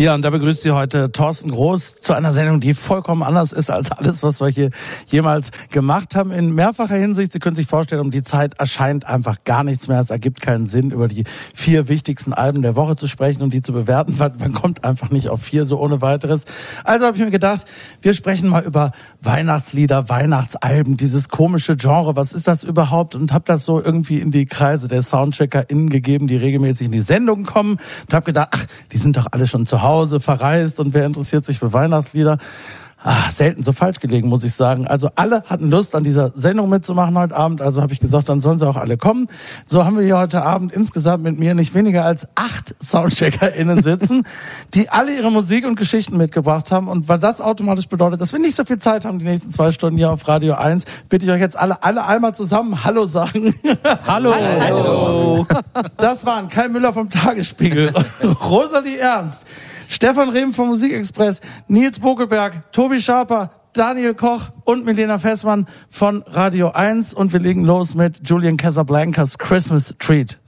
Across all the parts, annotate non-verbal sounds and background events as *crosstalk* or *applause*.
Ja, und da begrüßt Sie heute Thorsten Groß zu einer Sendung, die vollkommen anders ist als alles, was wir hier jemals gemacht haben. In mehrfacher Hinsicht, Sie können sich vorstellen, um die Zeit erscheint einfach gar nichts mehr. Es ergibt keinen Sinn, über die vier wichtigsten Alben der Woche zu sprechen und die zu bewerten, weil man kommt einfach nicht auf vier so ohne weiteres. Also habe ich mir gedacht, wir sprechen mal über Weihnachtslieder, Weihnachtsalben, dieses komische Genre. Was ist das überhaupt? Und habe das so irgendwie in die Kreise der SoundcheckerInnen gegeben, die regelmäßig in die Sendung kommen und habe gedacht, ach, die sind doch alle schon zu Hause Hause verreist und wer interessiert sich für Weihnachtslieder? Ach, selten so falsch gelegen, muss ich sagen. Also alle hatten Lust, an dieser Sendung mitzumachen heute Abend. Also habe ich gesagt, dann sollen sie auch alle kommen. So haben wir hier heute Abend insgesamt mit mir nicht weniger als acht SoundcheckerInnen sitzen, *laughs* die alle ihre Musik und Geschichten mitgebracht haben. Und weil das automatisch bedeutet, dass wir nicht so viel Zeit haben, die nächsten zwei Stunden hier auf Radio 1, bitte ich euch jetzt alle, alle einmal zusammen Hallo sagen. *laughs* Hallo. Hallo. Das waren Kai Müller vom Tagesspiegel, *laughs* Rosalie Ernst, Stefan Rehm vom Musikexpress, Nils Bokelberg, Tobi Schaper, Daniel Koch und Milena Fessmann von Radio 1 und wir legen los mit Julian Casablancas Christmas Treat.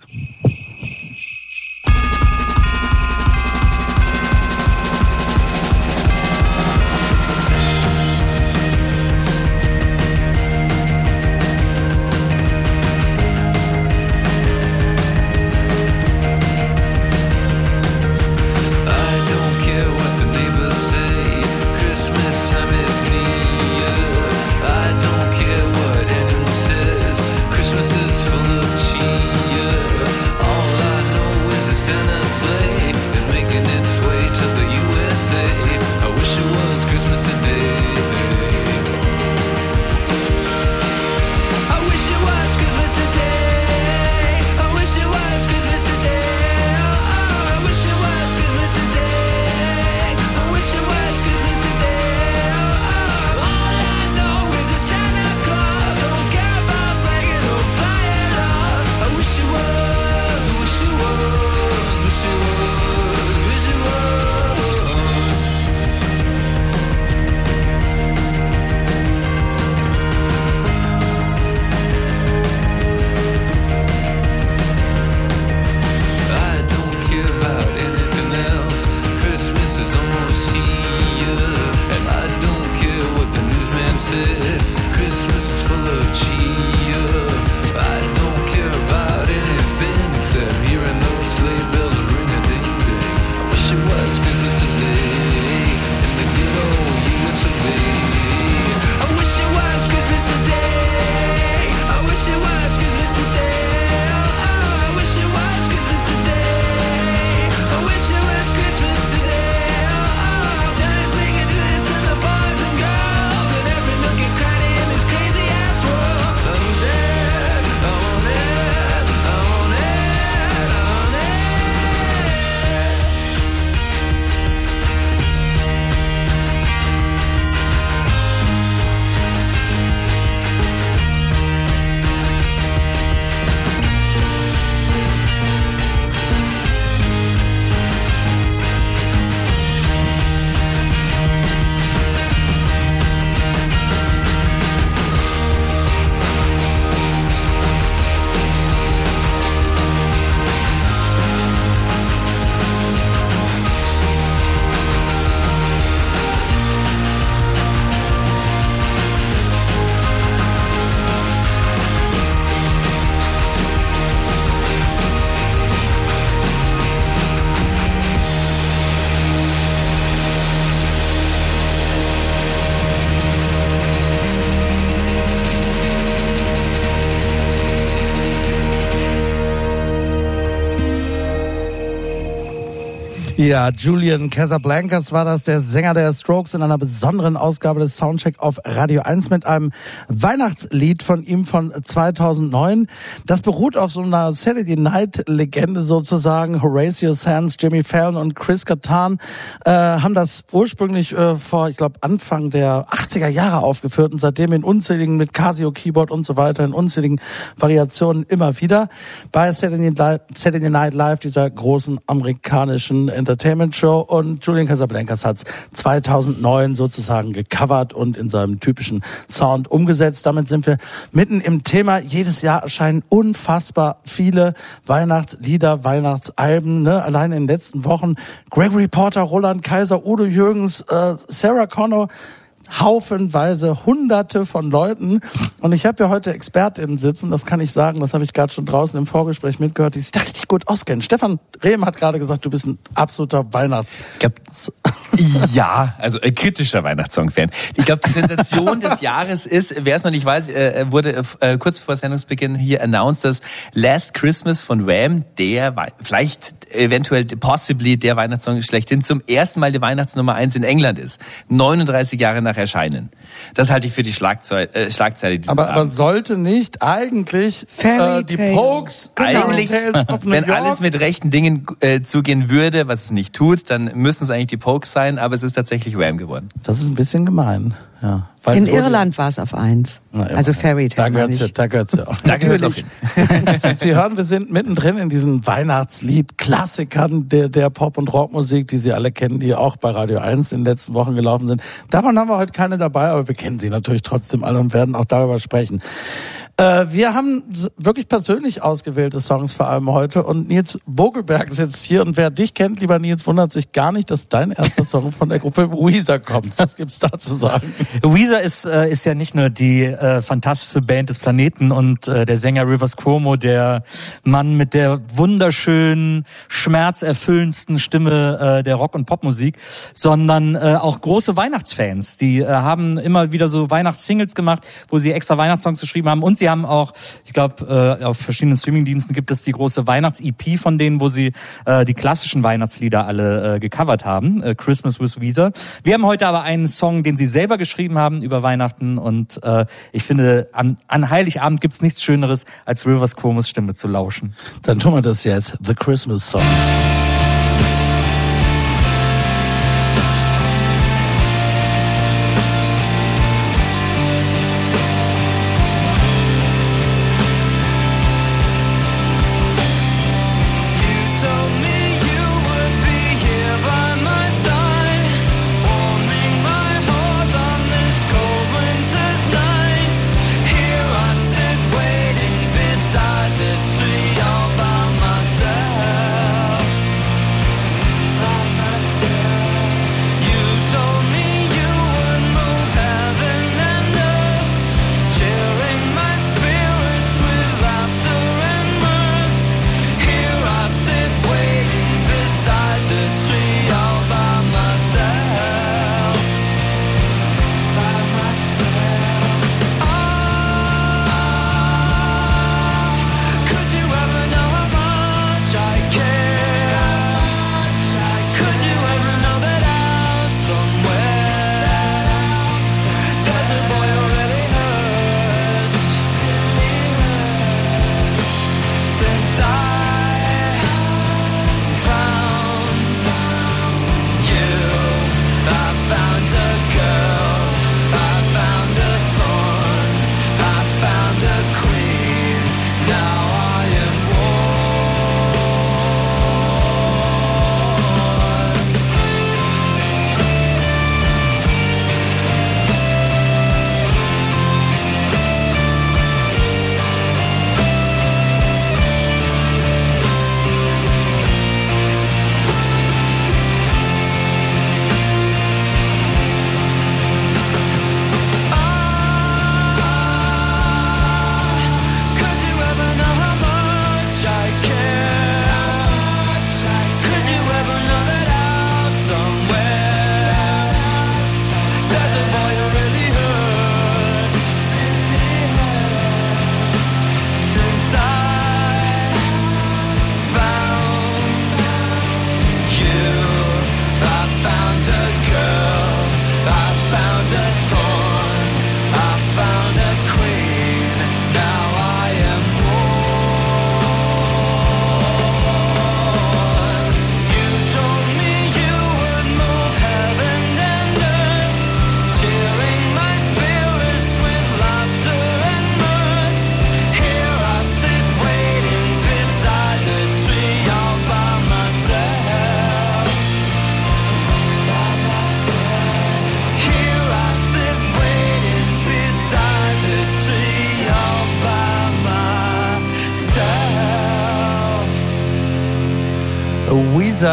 Ja, Julian Casablancas war das, der Sänger der Strokes in einer besonderen Ausgabe des Soundcheck auf Radio 1 mit einem Weihnachtslied von ihm von 2009. Das beruht auf so einer Saturday Night Legende sozusagen. Horatio Sands, Jimmy Fallon und Chris Kattan äh, haben das ursprünglich äh, vor, ich glaube, Anfang der 80er Jahre aufgeführt und seitdem in unzähligen mit Casio Keyboard und so weiter in unzähligen Variationen immer wieder bei Saturday Night Live, dieser großen amerikanischen Entertainment Show und Julian Casablancas hat es 2009 sozusagen gecovert und in seinem typischen Sound umgesetzt. Damit sind wir mitten im Thema. Jedes Jahr erscheinen unfassbar viele Weihnachtslieder, Weihnachtsalben. Ne? Allein in den letzten Wochen Gregory Porter, Roland Kaiser, Udo Jürgens, äh, Sarah Connor, haufenweise Hunderte von Leuten. Und ich habe ja heute Expertinnen sitzen, das kann ich sagen, das habe ich gerade schon draußen im Vorgespräch mitgehört, die sich da richtig gut auskennen. Stefan Rehm hat gerade gesagt, du bist ein absoluter Weihnachts... ja, also ein kritischer Weihnachtssong-Fan. Ich glaube, die Sensation des *laughs* Jahres ist, wer es noch nicht weiß, äh, wurde äh, kurz vor Sendungsbeginn hier announced, dass Last Christmas von Wham, der vielleicht eventuell possibly der Weihnachtssong schlechthin zum ersten Mal die Weihnachtsnummer eins in England ist. 39 Jahre nach erscheinen. Das halte ich für die Schlagzeile, äh, Schlagzeile aber, aber sollte nicht eigentlich äh, die Pokes eigentlich, *laughs* wenn alles mit rechten Dingen äh, zugehen würde, was es nicht tut, dann müssten es eigentlich die Pokes sein, aber es ist tatsächlich Wham geworden. Das ist ein bisschen gemein. Ja. Weil in Irland war es auf eins. Na, also Fairy Tale. Da gehört ja, da gehört's ja auch. *laughs* da gehört's auch hin. *laughs* Sie hören, wir sind mittendrin in diesen Weihnachtslied-Klassikern der, der Pop- und Rockmusik, die Sie alle kennen, die auch bei Radio 1 in den letzten Wochen gelaufen sind. Davon haben wir heute keine dabei, aber wir kennen sie natürlich trotzdem alle und werden auch darüber sprechen. Äh, wir haben wirklich persönlich ausgewählte Songs vor allem heute und Nils Vogelberg sitzt hier und wer dich kennt, lieber Nils, wundert sich gar nicht, dass dein erster Song von der Gruppe Weezer kommt. Was gibt's da zu sagen? Weezer ist, äh, ist ja nicht nur die äh, fantastische Band des Planeten und äh, der Sänger Rivers Cuomo, der Mann mit der wunderschönen, schmerzerfüllendsten Stimme äh, der Rock- und Popmusik, sondern auch große Weihnachtsfans. Die haben immer wieder so Weihnachtssingles gemacht, wo sie extra Weihnachtssongs geschrieben haben und sie haben auch, ich glaube, äh, auf verschiedenen Streamingdiensten gibt es die große Weihnachts-EP von denen, wo sie äh, die klassischen Weihnachtslieder alle äh, gecovert haben. Äh, Christmas with Weezer. Wir haben heute aber einen Song, den sie selber geschrieben haben über Weihnachten und äh, ich finde, an, an Heiligabend gibt's nichts Schöneres, als Rivers Cuomo's Stimme zu lauschen. Dann tun wir das jetzt. The Christmas Song.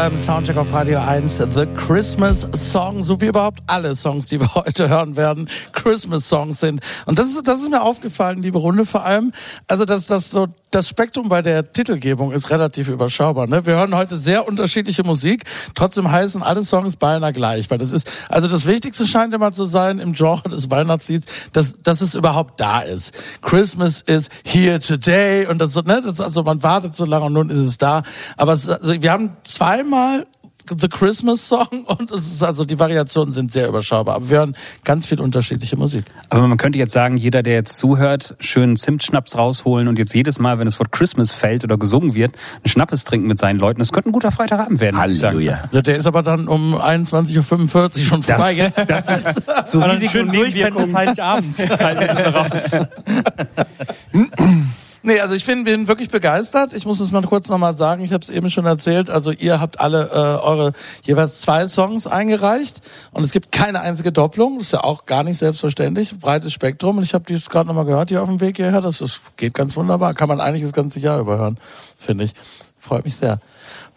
Weezer im Soundcheck auf Radio 1, The Christmas Song, so wie überhaupt alle Songs, die wir *laughs* heute hören werden, Christmas Songs sind. Und das ist, das ist mir aufgefallen, liebe Runde, vor allem, also dass das so das Spektrum bei der Titelgebung ist relativ überschaubar. Ne? Wir hören heute sehr unterschiedliche Musik, trotzdem heißen alle Songs beinahe gleich, weil das ist, also das Wichtigste scheint immer zu sein im Genre des Weihnachtslieds, dass, dass es überhaupt da ist. Christmas is here today und das ne, das, also man wartet so lange und nun ist es da. Aber es, also wir haben zweimal The Christmas Song *laughs* und es ist also die Variationen sind sehr überschaubar, aber wir hören ganz viel unterschiedliche Musik. Aber man könnte jetzt sagen, jeder, der jetzt zuhört, schön Zimtschnaps rausholen und jetzt jedes Mal, wenn das Wort Christmas fällt oder gesungen wird, einen Schnappes trinken mit seinen Leuten. Das könnte ein guter Freitagabend werden. Halleluja. Der ist aber dann um 21.45 Uhr schon vorbei. Das, *laughs* das, das ist so und Nebenwirkungen. bis Heiligabend. *laughs* Nee, also ich bin, bin wirklich begeistert. Ich muss es mal kurz nochmal sagen, ich habe es eben schon erzählt. Also ihr habt alle äh, eure jeweils zwei Songs eingereicht und es gibt keine einzige Doppelung. Das ist ja auch gar nicht selbstverständlich. Breites Spektrum und ich habe dies gerade nochmal gehört hier auf dem Weg hierher. Das, das geht ganz wunderbar. Kann man eigentlich das ganze Jahr überhören, finde ich. Freut mich sehr.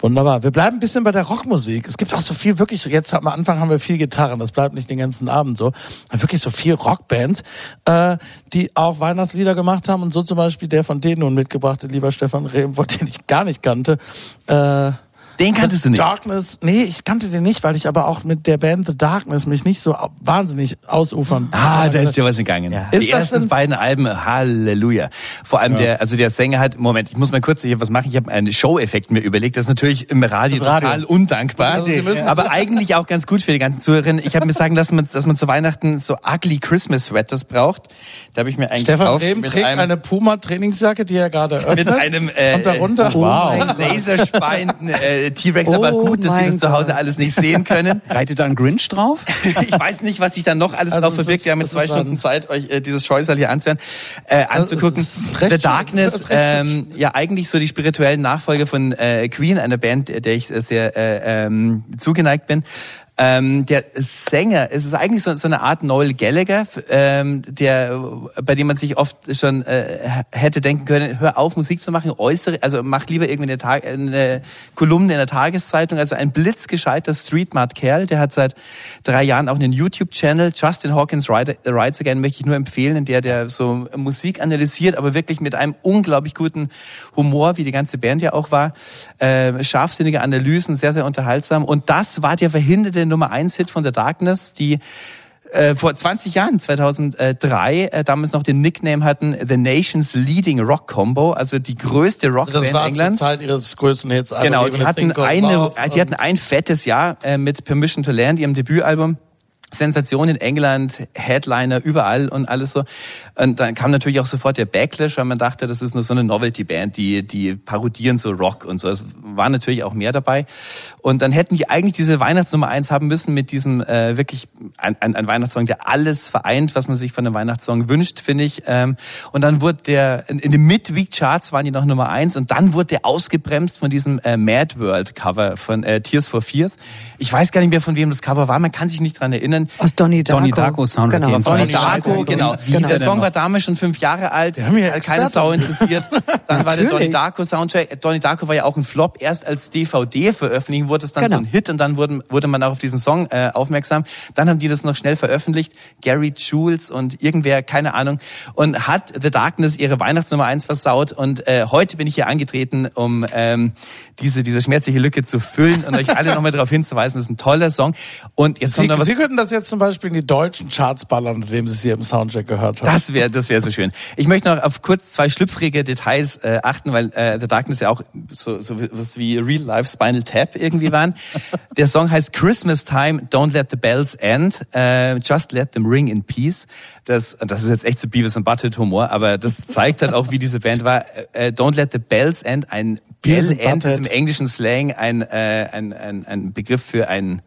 Wunderbar. Wir bleiben ein bisschen bei der Rockmusik. Es gibt auch so viel wirklich, jetzt am Anfang haben wir viel Gitarren, das bleibt nicht den ganzen Abend so. Wirklich so viel Rockbands, äh, die auch Weihnachtslieder gemacht haben und so zum Beispiel der von denen nun mitgebrachte, lieber Stefan Rehm, den ich gar nicht kannte. Äh, den kanntest du nicht? Darkness, nee, ich kannte den nicht, weil ich aber auch mit der Band The Darkness mich nicht so wahnsinnig ausufern. Ah, da ist dir was gegangen. Ja. Die ersten beiden Alben, Halleluja. Vor allem ja. der, also der Sänger hat, Moment, ich muss mal kurz hier was machen. Ich habe einen Show-Effekt mir überlegt. Das ist natürlich im Radio, Radio. total undankbar, also aber eigentlich auch ganz gut für die ganzen Zuhörerinnen. Ich habe mir sagen lassen, dass man zu Weihnachten so ugly Christmas Sweaters braucht. Da habe ich mir einen Stefan gekauft. Stefan trägt eine Puma-Trainingsjacke, die er gerade *laughs* öffnet. Mit einem äh, und darunter wow. laserspeienden äh, T-Rex, oh aber gut, dass Sie das zu Hause alles nicht sehen können. *laughs* Reitet da ein Grinch drauf? *laughs* ich weiß nicht, was sich da noch alles also drauf verbirgt. Wir haben jetzt zwei Stunden Zeit, euch äh, dieses Scheusal hier anzuhören, äh, anzugucken. The Darkness, *laughs* ähm, ja eigentlich so die spirituellen Nachfolger von äh, Queen, einer Band, der ich sehr äh, ähm, zugeneigt bin. Ähm, der Sänger, es ist eigentlich so, so eine Art Noel Gallagher, ähm, der, bei dem man sich oft schon äh, hätte denken können, hör auf, Musik zu machen, äußere, also mach lieber irgendwie eine, Tag, eine Kolumne in der Tageszeitung. Also ein blitzgescheiter Streetmart-Kerl, der hat seit drei Jahren auch einen YouTube-Channel, Justin Hawkins Rides Again, möchte ich nur empfehlen, in der der so Musik analysiert, aber wirklich mit einem unglaublich guten Humor, wie die ganze Band ja auch war. Äh, scharfsinnige Analysen, sehr, sehr unterhaltsam. Und das war der verhinderte Nummer 1 Hit von The Darkness, die äh, vor 20 Jahren, 2003, äh, damals noch den Nickname hatten The Nation's Leading Rock Combo, also die größte Rockband also das war Englands. Zur Zeit ihres größten Hits. Genau, die hatten eine, die hatten ein fettes Jahr äh, mit Permission to Land, ihrem Debütalbum. Sensation in England, Headliner überall und alles so. Und dann kam natürlich auch sofort der Backlash, weil man dachte, das ist nur so eine Novelty-Band, die, die parodieren so Rock und so. Es war natürlich auch mehr dabei. Und dann hätten die eigentlich diese Weihnachtsnummer eins haben müssen mit diesem äh, wirklich ein, ein, ein Weihnachtssong, der alles vereint, was man sich von einem Weihnachtssong wünscht, finde ich. Ähm, und dann wurde der, in, in den Midweek-Charts waren die noch Nummer eins und dann wurde der ausgebremst von diesem äh, Mad World-Cover von äh, Tears for Fears. Ich weiß gar nicht mehr, von wem das Cover war, man kann sich nicht dran erinnern kennen. Aus Donny Darko. Donny Darko Sound. Genau. Donny Darko, genau. genau. Der Song war damals schon fünf Jahre alt. Der haben ja keine Sau interessiert. *laughs* Dann war der Donny Darko Soundtrack. Donny Darko war ja auch ein Flop. Erst als DVD veröffentlicht wurde es dann genau. so ein Hit und dann wurde, wurde man auch auf diesen Song äh, aufmerksam. Dann haben die das noch schnell veröffentlicht. Gary Jules und irgendwer, keine Ahnung. Und hat The Darkness ihre Weihnachtsnummer eins versaut. Und äh, heute bin ich hier angetreten, um ähm, diese, diese schmerzliche Lücke zu füllen und euch alle nochmal *laughs* darauf hinzuweisen, das ist ein toller Song. Und jetzt Sie, kommt noch was. Sie könnten das jetzt zum Beispiel in die deutschen Charts ballern, nachdem Sie es hier im Soundcheck gehört haben. Das wäre das wäre so schön. Ich möchte noch auf kurz zwei schlüpfrige Details äh, achten, weil äh, The Darkness ja auch so, so was wie Real Life Spinal Tap irgendwie waren. *laughs* Der Song heißt Christmas Time, Don't Let the Bells End, äh, Just Let Them Ring in Peace. Das, das ist jetzt echt so Beavis and Butthead Humor, aber das zeigt halt auch, wie diese Band war. Äh, Don't Let the Bells End, ein Bell End ist im englischen Slang ein, äh, ein, ein, ein Begriff für ein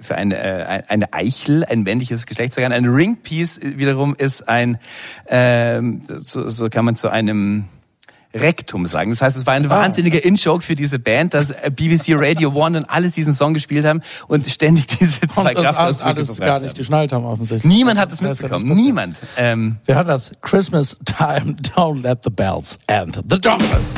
für eine, äh, eine Eichel, ein männliches Geschlechtsorgan. Ein Ringpiece wiederum ist ein, ähm, so, so kann man zu einem Rektum sagen. Das heißt, es war ein ah. wahnsinniger In-Joke für diese Band, dass BBC Radio One und alles diesen Song gespielt haben und ständig *laughs* diese zwei Kraftausdrücke alles gar nicht geschnallt haben offensichtlich. Niemand hat es mitbekommen. Niemand. Ähm, Wir hören das Christmas Time, *laughs* Don't Let the Bells and The Darkness.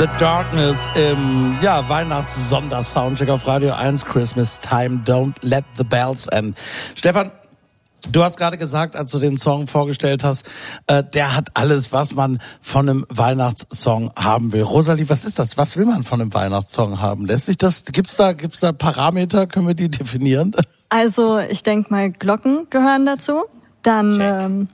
The Darkness im ja, Weihnachts-Sondersoundcheck auf Radio 1 Christmas Time. Don't let the bells end. Stefan, Du hast gerade gesagt, als du den Song vorgestellt hast, äh, der hat alles, was man von einem Weihnachtssong haben will. Rosalie, was ist das? Was will man von einem Weihnachtssong haben? Lässt sich das? Gibt's da, gibt's da Parameter? Können wir die *laughs* definieren? Also ich denke mal, Glocken gehören dazu. Dann ähm,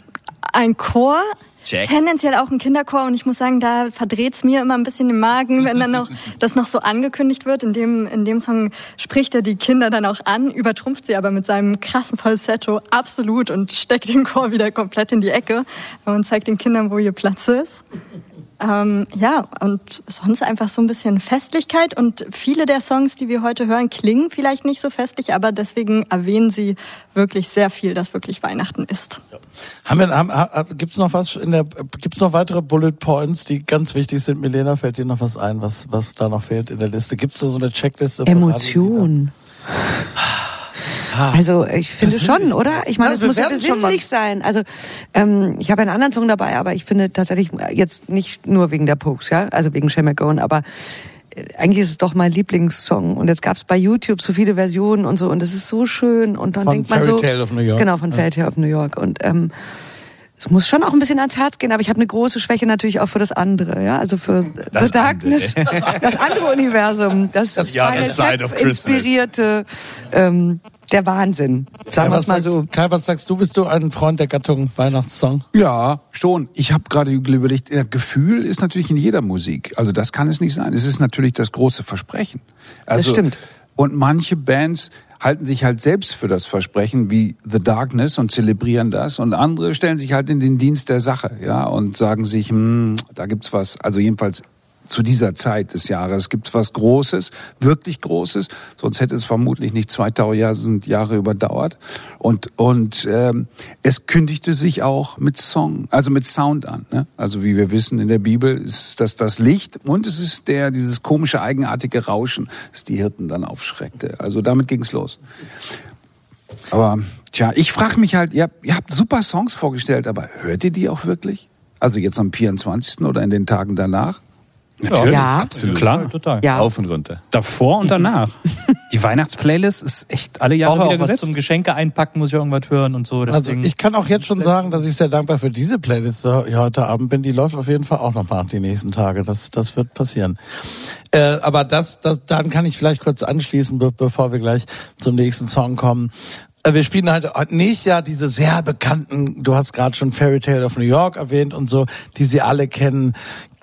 ein Chor, Check. Tendenziell auch ein Kinderchor und ich muss sagen, da verdreht's mir immer ein bisschen den Magen, wenn dann noch *laughs* das noch so angekündigt wird. In dem, in dem Song spricht er die Kinder dann auch an, übertrumpft sie aber mit seinem krassen Falsetto absolut und steckt den Chor wieder komplett in die Ecke und zeigt den Kindern, wo ihr Platz ist. Ähm, ja, und sonst einfach so ein bisschen Festlichkeit. Und viele der Songs, die wir heute hören, klingen vielleicht nicht so festlich, aber deswegen erwähnen sie wirklich sehr viel, dass wirklich Weihnachten ist. Ja. Haben wir, haben, gibt's noch was in der, gibt's noch weitere Bullet Points, die ganz wichtig sind? Milena, fällt dir noch was ein, was, was da noch fehlt in der Liste? Gibt's da so eine Checkliste? Emotion. Also ich finde schon, oder? Ich meine, es muss ja besinnlich sein. Also ähm, ich habe einen anderen Song dabei, aber ich finde tatsächlich jetzt nicht nur wegen der Pokes, ja, also wegen Shame Gone, aber äh, eigentlich ist es doch mein Lieblingssong. Und jetzt gab es bei YouTube so viele Versionen und so. Und es ist so schön. Und dann von denkt man Fairy so Tale of New York. genau von Fairy Tale of New York. Und ähm, es muss schon auch ein bisschen ans Herz gehen, aber ich habe eine große Schwäche natürlich auch für das andere, ja, also für das The Darkness, andere. *laughs* das andere Universum, das, Das Ja, Final inspirierte, ähm, der Wahnsinn, sagen wir es mal was so. sagst, Kai, was sagst du? Bist du ein Freund der Gattung Weihnachtssong? Ja, schon. Ich habe gerade überlegt, Gefühl ist natürlich in jeder Musik. Also das kann es nicht sein. Es ist natürlich das große Versprechen. Also, stimmt. Und manche Bands halten sich halt selbst für das Versprechen, wie The Darkness und zelebrieren das. Und andere stellen sich halt in den Dienst der Sache, ja, und sagen sich, hm, da gibt's was. Also jedenfalls zu dieser Zeit des Jahres gibt's was Großes, wirklich Großes. Sonst hätte es vermutlich nicht 2000 Jahre überdauert. Und und ähm, es kündigte sich auch mit Song, also mit Sound an. Ne? Also wie wir wissen in der Bibel ist das das Licht und es ist der dieses komische eigenartige Rauschen, das die Hirten dann aufschreckte. Also damit ging's los. Aber tja, ich frage mich halt, ihr habt, ihr habt super Songs vorgestellt, aber hört ihr die auch wirklich? Also jetzt am 24. oder in den Tagen danach? Natürlich, Ja. absolut. Klar. Total. Ja. Auf und runter. Davor und danach. *laughs* Die Weihnachtsplaylist ist echt alle Jahre Auch, wieder auch was gesetzt. zum Geschenke einpacken, muss ich irgendwas hören und so. Also Deswegen, ich kann auch jetzt schon sagen, dass ich sehr dankbar für diese Playlist heute Abend bin. Die läuft auf jeden Fall auch noch mal die nächsten Tage. Das, das wird passieren. Äh, aber das, das, dann kann ich vielleicht kurz anschließen, be bevor wir gleich zum nächsten Song kommen. Äh, Wir spielen halt heute nicht ja diese sehr bekannten, du hast gerade schon Fairy Tale of New York erwähnt und so, die sie alle kennen.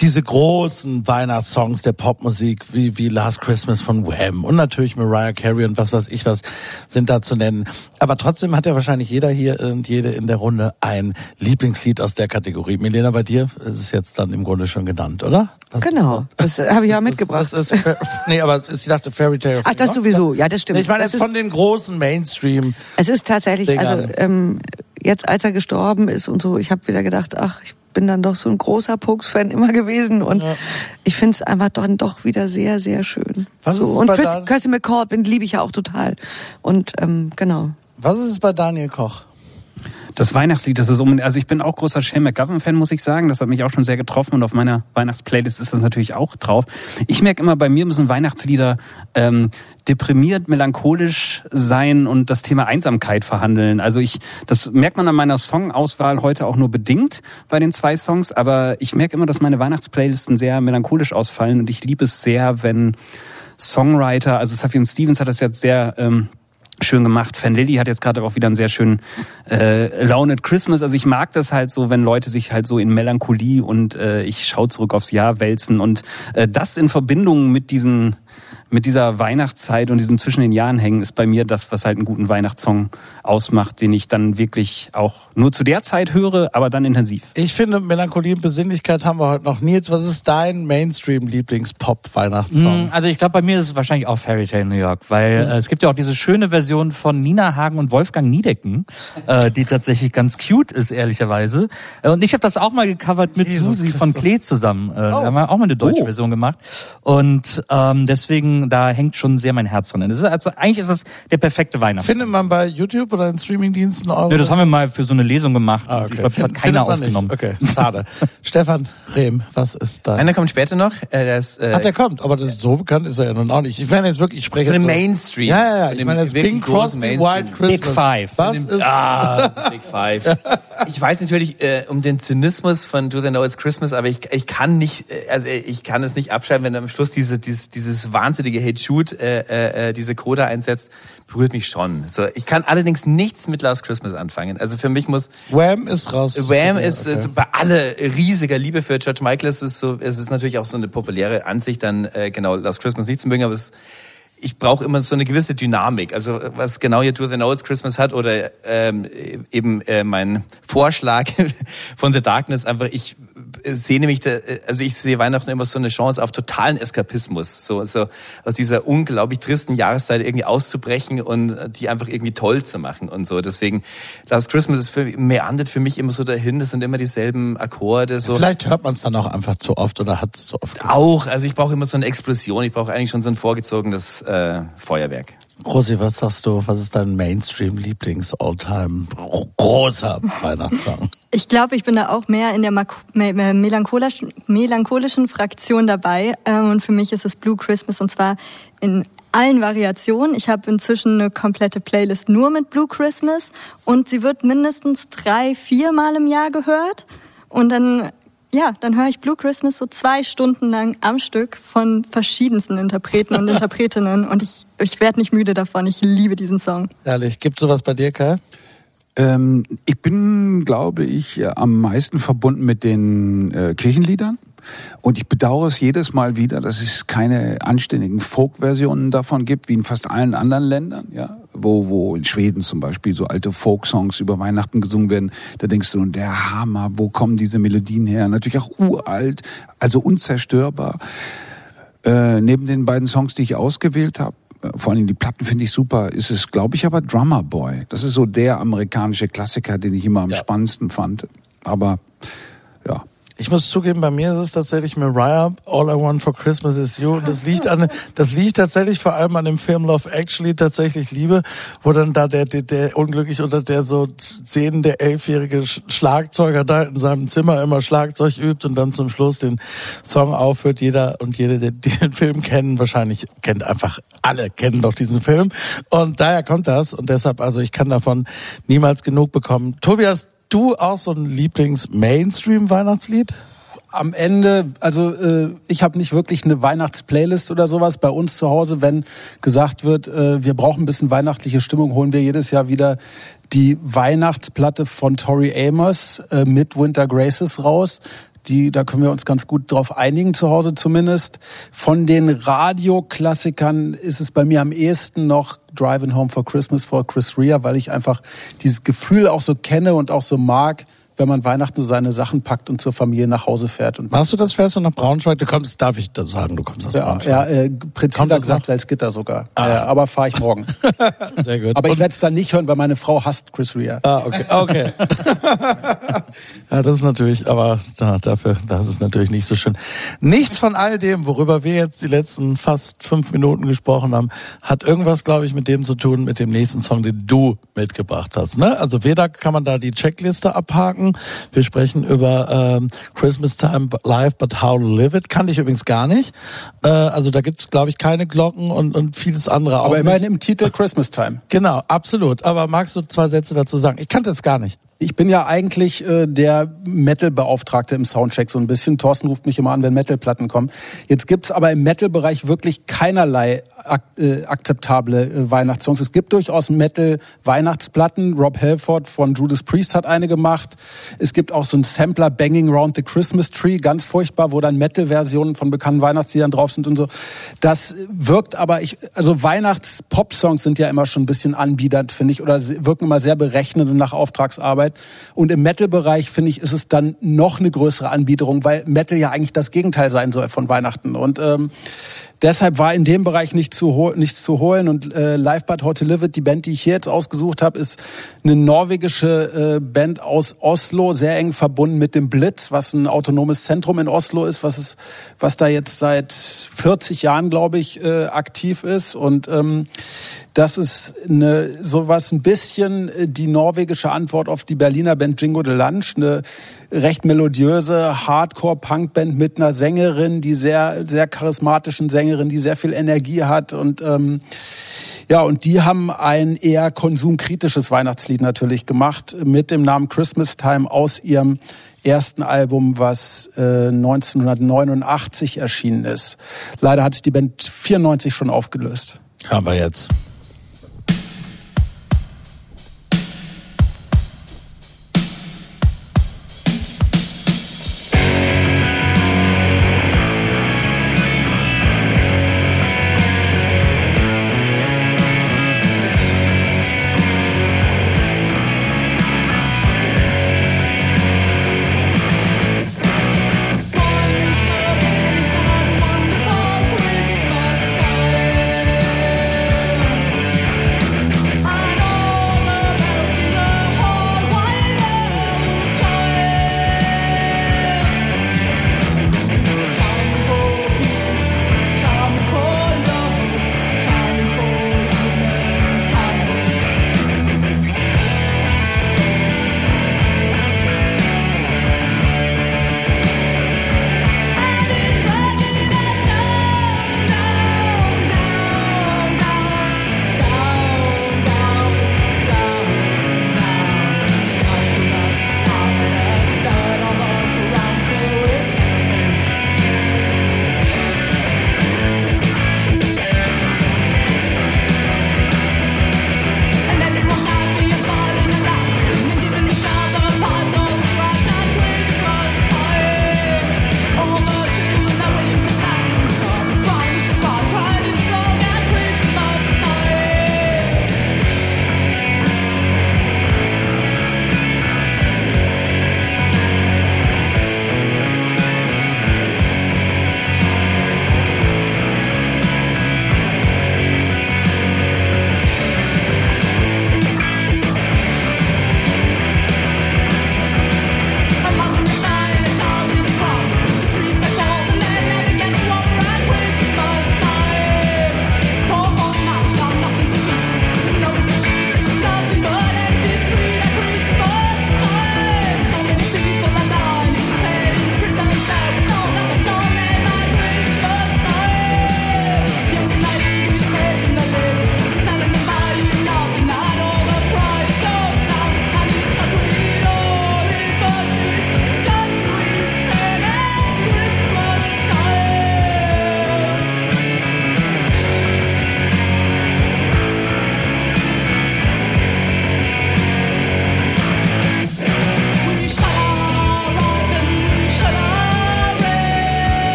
Diese großen Weihnachtssongs der Popmusik, wie, wie Last Christmas von Wham und natürlich Mariah Carey und was weiß ich was, sind da zu nennen. Aber trotzdem hat ja wahrscheinlich jeder hier und jede in der Runde ein Lieblingslied aus der Kategorie. Milena, bei dir ist es jetzt dann im Grunde schon genannt, oder? Was- Genau, das habe ich auch mitgebracht. Das ist, das *laughs* ist, nee, aber ich dachte Fairy Tale Ach, das sowieso, ja, das stimmt. Ich meine das jetzt von den großen Mainstream. Es ist tatsächlich, Dingern. also ähm, jetzt als er gestorben ist und so, ich habe wieder gedacht, ach, ich bin dann doch so ein großer Pokes-Fan immer gewesen und ich finde es einfach dann doch wieder sehr, sehr schön. Was so, ist und Chris, Kirsty bin liebe ich ja auch total. Und ähm, genau. Was ist es bei Daniel Koch? Das Weihnachtslied, das ist um, also ich bin auch großer Shane McGovern-Fan, muss ich sagen. Das hat mich auch schon sehr getroffen und auf meiner Weihnachtsplaylist ist das natürlich auch drauf. Ich merke immer, bei mir müssen Weihnachtslieder ähm, deprimiert, melancholisch sein und das Thema Einsamkeit verhandeln. Also ich, das merkt man an meiner Songauswahl heute auch nur bedingt bei den zwei Songs, aber ich merke immer, dass meine Weihnachtsplaylisten sehr melancholisch ausfallen und ich liebe es sehr, wenn Songwriter, also Safian Stevens hat das jetzt sehr ähm, schön gemacht. Fan Lilly hat jetzt gerade auch wieder einen sehr schönen äh, Launed Christmas. Also ich mag das halt so, wenn Leute sich halt so in Melancholie und äh, ich schaue zurück aufs Jahr wälzen und äh, das in Verbindung mit diesen mit dieser Weihnachtszeit und diesem zwischen den Jahren hängen ist bei mir das, was halt einen guten Weihnachtssong ausmacht, den ich dann wirklich auch nur zu der Zeit höre, aber dann intensiv. Ich finde, Melancholie und Besinnlichkeit haben wir heute noch. Nils, was ist dein Mainstream-Lieblings-Pop-Weihnachtssong? Mm, Also ich glaube, bei mir ist es wahrscheinlich auch Fairy Tale New York, weil äh, es gibt ja auch diese schöne Version von Nina Hagen und Wolfgang Niedecken, äh, die tatsächlich ganz cute ist, ehrlicherweise. Äh, und ich habe das auch mal gecovert mit Jesus Susi von Christus. Klee zusammen. Äh, Oh. Da haben wir auch mal eine deutsche Oh. Version gemacht. Und ähm, deswegen Da hängt schon sehr mein Herz dran. Ist, also eigentlich ist es der perfekte Weihnachtssong. Findet man bei YouTube oder in Streamingdiensten eure? Ja, das haben wir mal für so eine Lesung gemacht. Ah, okay. Ich glaube, das hat *laughs* keiner aufgenommen. Nicht. Okay, schade. *laughs* Stefan Rehm, was ist da? Einer kommt später noch. Äh, der ist, äh, Ach, der kommt, aber das ist so bekannt ist er ja nun auch nicht. Ich meine jetzt wirklich, ich spreche jetzt so. Mainstream. Ja, ja, ja. Ich meine jetzt Bing Crosby, White Christmas. Big Five. Was ist? Ah, *laughs* Big Five. Ich weiß natürlich äh, um den Zynismus von Do They Know It's Christmas, aber ich, ich kann nicht, äh, also ich kann es nicht abschreiben, wenn am Schluss diese, dieses, dieses wahnsinnige Hate Shoot äh, äh, äh, diese Coda einsetzt, berührt mich schon. So, ich kann allerdings nichts mit Last Christmas anfangen. Also für mich muss Wham ist raus. Wham ist, okay. ist bei aller riesiger Liebe für George Michael ist es so, es ist natürlich auch so eine populäre Ansicht, dann äh, genau Last Christmas nicht zu mögen, aber es ich brauche immer so eine gewisse Dynamik. Also was genau hier Do the Know It's Christmas hat oder ähm, eben äh, mein Vorschlag *laughs* von The Darkness einfach, ich sehe nämlich, also ich sehe Weihnachten immer so eine Chance auf totalen Eskapismus, so, so aus dieser unglaublich tristen Jahreszeit irgendwie auszubrechen und die einfach irgendwie toll zu machen und so. Deswegen Last Christmas ist für, meandert für mich immer so dahin. Das sind immer dieselben Akkorde. So. Vielleicht hört man es dann auch einfach zu oft oder hat es zu oft. Gehört. Auch, also ich brauche immer so eine Explosion. Ich brauche eigentlich schon so ein vorgezogenes äh, Feuerwerk. Rosi, was sagst du? Was ist dein Mainstream-Lieblings-Alltime großer Weihnachtssong? Ich glaube, ich bin da auch mehr in der melancholischen, Fraktion dabei. Ähm, und für mich ist es Blue Christmas und zwar in allen Variationen. Ich habe inzwischen eine komplette Playlist nur mit Blue Christmas und sie wird mindestens drei, vier Mal im Jahr gehört. Und dann ja, dann höre ich Blue Christmas so zwei Stunden lang am Stück von verschiedensten Interpreten und *laughs* Interpretinnen und ich, ich werde nicht müde davon. Ich liebe diesen Song. Ehrlich, gibt sowas bei dir, Kai? Ähm, ich bin, glaube ich, am meisten verbunden mit den äh, Kirchenliedern. Und ich bedauere es jedes Mal wieder, dass es keine anständigen Folk-Versionen davon gibt, wie in fast allen anderen Ländern, ja. Wo, wo in Schweden zum Beispiel so alte Folk-Songs über Weihnachten gesungen werden. Da denkst du, der Hammer, wo kommen diese Melodien her? Natürlich auch uralt, also unzerstörbar. Äh, neben den beiden Songs, die ich ausgewählt habe, vor allem die Platten finde ich super, ist es, glaube ich, aber Drummer Boy. Das ist so der amerikanische Klassiker, den ich immer am ja. spannendsten fand. Aber ich muss zugeben, bei mir ist es tatsächlich Mariah, All I Want for Christmas is You. Und das liegt an, das liegt tatsächlich vor allem an dem Film Love Actually, tatsächlich Liebe, wo dann da der, der, der unglücklich unter der so sehende elfjährige Schlagzeuger da in seinem Zimmer immer Schlagzeug übt und dann zum Schluss den Song aufhört. Jeder und jede, die den Film kennen, wahrscheinlich kennt einfach alle kennen doch diesen Film. Und daher kommt das. Und deshalb, also ich kann davon niemals genug bekommen. Tobias, du auch so ein Lieblings-Mainstream-Weihnachtslied? am Ende, also äh, ich habe nicht wirklich eine Weihnachtsplaylist oder sowas bei uns zu Hause. Wenn gesagt wird, äh, wir brauchen ein bisschen weihnachtliche Stimmung, holen wir jedes Jahr wieder die Weihnachtsplatte von Tori Amos äh, mit Winter Graces raus. Die, da können wir uns ganz gut drauf einigen, zu Hause zumindest. Von den Radioklassikern ist es bei mir am ehesten noch Driving Home for Christmas for Chris Rea, weil ich einfach dieses Gefühl auch so kenne und auch so mag, wenn man Weihnachten seine Sachen packt und zur Familie nach Hause fährt. Und Machst du das fährst du nach Braunschweig? Du kommst, darf ich das sagen, du kommst aus ja, Braunschweig? Ja, äh, präziser gesagt Salzgitter sogar. Ah. Äh, aber fahre ich morgen. *laughs* Sehr gut. Aber ich werde es dann nicht hören, weil meine Frau hasst Chris Rea. Ah, okay. okay. *laughs* ja, das ist natürlich, aber da, dafür, das ist natürlich nicht so schön. Nichts von all dem, worüber wir jetzt die letzten fast fünf Minuten gesprochen haben, hat irgendwas, glaube ich, mit dem zu tun, mit dem nächsten Song, den du mitgebracht hast. Ne? Also weder kann man da die Checkliste abhaken, wir sprechen über ähm, Christmas Time Live, but How to Live It. Kannte ich übrigens gar nicht. Äh, also da gibt's glaube ich, keine Glocken und, und vieles andere auch. Aber immerhin im Titel Christmas Time. Genau, absolut. Aber magst du zwei Sätze dazu sagen? Ich kannte es gar nicht. Ich bin ja eigentlich äh, der Metal-Beauftragte im Soundcheck so ein bisschen. Thorsten ruft mich immer an, wenn Metal-Platten kommen. Jetzt gibt's aber im Metal-Bereich wirklich keinerlei ak äh, akzeptable äh, Weihnachtssongs. Es gibt durchaus Metal-Weihnachtsplatten. Rob Halford von Judas Priest hat eine gemacht. Es gibt auch so ein Sampler Banging Round the Christmas Tree, ganz furchtbar, wo dann Metal-Versionen von bekannten Weihnachtsliedern drauf sind und so. Das wirkt aber, ich, also Weihnachts-Pop-Songs sind ja immer schon ein bisschen anbiedernd, finde ich, oder wirken immer sehr berechnend nach Auftragsarbeit. Arbeit. Und im Metal-Bereich, finde ich, ist es dann noch eine größere Anbiederung, weil Metal ja eigentlich das Gegenteil sein soll von Weihnachten. Und ähm, deshalb war in dem Bereich nichts zu, nichts zu holen. Und äh, Live But How to Live It, die Band, die ich hier jetzt ausgesucht habe, ist eine norwegische äh, Band aus Oslo, sehr eng verbunden mit dem Blitz, was ein autonomes Zentrum in Oslo ist, was, ist, was da jetzt seit 40 Jahren, glaube ich, äh, aktiv ist. Und ähm, das ist eine, sowas ein bisschen äh, die norwegische Antwort auf die Berliner Band Jingo de Lunch, eine recht melodiöse Hardcore-Punk-Band mit einer Sängerin, die sehr, sehr charismatischen Sängerin, die sehr viel Energie hat und ähm, ja, und die haben ein eher konsumkritisches Weihnachtslied natürlich gemacht mit dem Namen Christmas Time aus ihrem ersten Album, was äh, 1989 erschienen ist. Leider hat sich die Band 94 schon aufgelöst. Aber jetzt.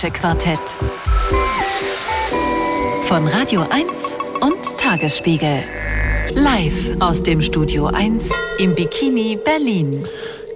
Musikalische Quartett. Von Radio 1 und Tagesspiegel. Live aus dem Studio 1 im Bikini Berlin.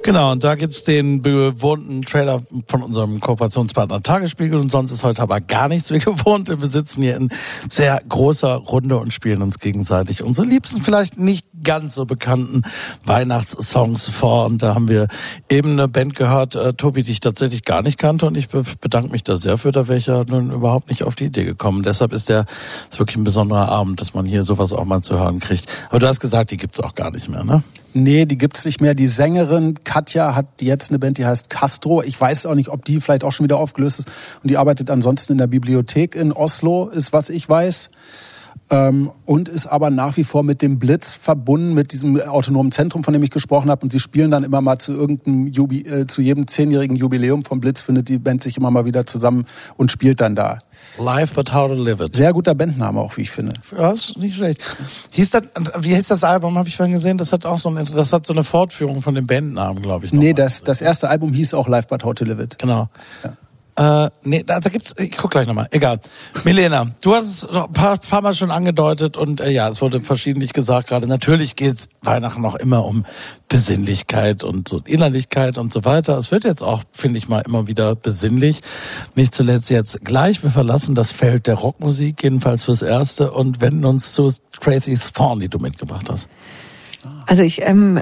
Genau, und da gibt's den bewohnten Trailer von unserem Kooperationspartner Tagesspiegel und sonst ist heute aber gar nichts wie gewohnt. Wir sitzen hier in sehr großer Runde und spielen uns gegenseitig unsere liebsten, vielleicht nicht ganz so bekannten Weihnachtssongs vor. Und da haben wir eben eine Band gehört, äh, Tobi, die ich tatsächlich gar nicht kannte und ich bedanke mich da sehr für, da wäre ich ja nun überhaupt nicht auf die Idee gekommen. Deshalb ist der ist wirklich ein besonderer Abend, dass man hier sowas auch mal zu hören kriegt. Aber du hast gesagt, die gibt's auch gar nicht mehr, ne? Nee, die gibt's nicht mehr. Die Sängerin Katja hat jetzt eine Band, die heißt Castro. Ich weiß auch nicht, ob die vielleicht auch schon wieder aufgelöst ist. Und die arbeitet ansonsten in der Bibliothek in Oslo, ist was ich weiß. Ähm, und ist aber nach wie vor mit dem Blitz verbunden, mit diesem autonomen Zentrum, von dem ich gesprochen habe. Und sie spielen dann immer mal zu irgendeinem Jubi äh, zu jedem zehnjährigen Jubiläum vom Blitz findet die Band sich immer mal wieder zusammen und spielt dann da. Live but how to live it. Sehr guter Bandname auch, wie ich finde. Ja, ist nicht schlecht. Hieß das, wie hieß das Album, habe ich vorhin gesehen? Das hat auch so, ein, das hat so eine Fortführung von dem Bandnamen, glaube ich. Nee, das, das erste Album hieß auch Live but how to live it. Genau. Ja. Äh, nee, da, da gibt's, ich guck gleich nochmal, egal. Milena, du hast es ein paar, paar Mal schon angedeutet und äh, ja, es wurde verschiedentlich gesagt gerade, natürlich geht's Weihnachten noch immer um Besinnlichkeit und so Innerlichkeit und so weiter. Es wird jetzt auch, finde ich mal, immer wieder besinnlich. Nicht zuletzt jetzt gleich, wir verlassen das Feld der Rockmusik, jedenfalls fürs Erste und wenden uns zu Tracy Spawn, die du mitgebracht hast. Also ich, ähm,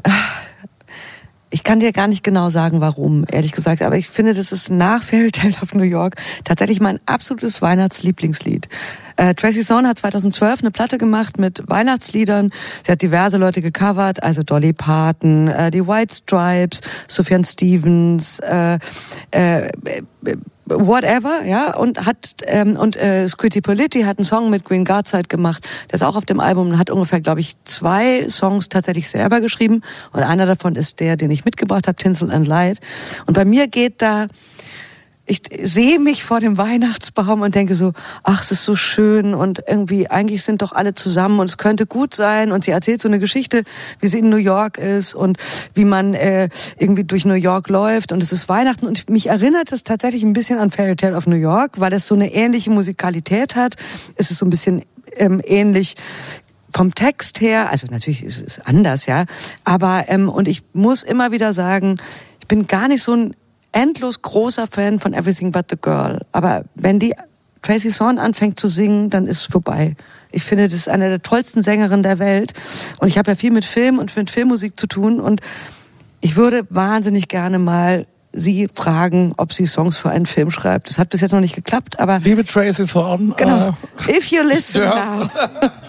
ich kann dir gar nicht genau sagen, warum, ehrlich gesagt, aber ich finde, das ist nach Fairy Tale of New York tatsächlich mein absolutes Weihnachtslieblingslied. Äh, Tracy Thorn hat 2012 eine Platte gemacht mit Weihnachtsliedern. Sie hat diverse Leute gecovert, also Dolly Parton, äh, die White Stripes, Sufjan Stevens, äh, äh, whatever, ja, und hat ähm, und äh, Squitty Politti hat einen Song mit Green Guardside gemacht, der ist auch auf dem Album und hat ungefähr, glaube ich, zwei Songs tatsächlich selber geschrieben und einer davon ist der, den ich mitgebracht habe, Tinsel and Light. Und bei mir geht da ich sehe mich vor dem Weihnachtsbaum und denke so, ach, es ist so schön und irgendwie eigentlich sind doch alle zusammen und es könnte gut sein. Und sie erzählt so eine Geschichte, wie sie in New York ist und wie man äh, irgendwie durch New York läuft und es ist Weihnachten. Und mich erinnert es tatsächlich ein bisschen an Fairy Tale of New York, weil es so eine ähnliche Musikalität hat. Es ist so ein bisschen ähm, ähnlich vom Text her, also natürlich ist es anders, ja, aber ähm, und ich muss immer wieder sagen, ich bin gar nicht so ein endlos großer Fan von Everything But the Girl. Aber wenn die Tracy Thorn anfängt zu singen, dann ist es vorbei. Ich finde, das ist eine der tollsten Sängerinnen der Welt. Und ich habe ja viel mit Film und mit Filmmusik zu tun. Und ich würde wahnsinnig gerne mal sie fragen, ob sie Songs für einen Film schreibt. Das hat bis jetzt noch nicht geklappt, aber... Liebe Tracy Thorn. Genau. Uh, If you listen now.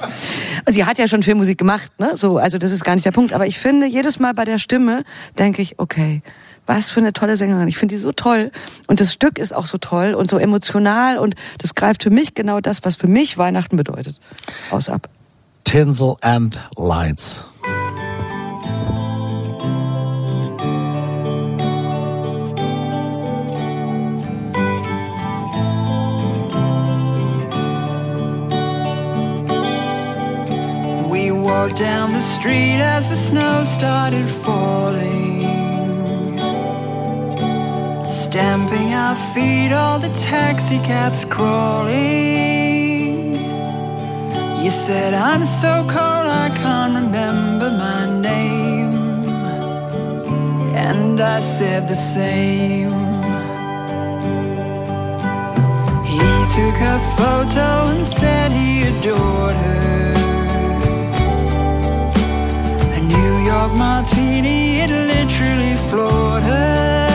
*laughs* sie hat ja schon Filmmusik gemacht, ne? So, also das ist gar nicht der Punkt. Aber ich finde, jedes Mal bei der Stimme denke ich, okay, was für eine tolle Sängerin. Ich finde die so toll. Und das Stück ist auch so toll und so emotional und das greift für mich genau das, was für mich Weihnachten bedeutet. Aus ab. Tinsel and Lights. We walked down the street as the snow started falling. Stamping our feet, all the taxi cabs crawling. You said, I'm so cold, I can't remember my name. And I said the same. He took her photo and said he adored her. A New York martini, it literally floored her.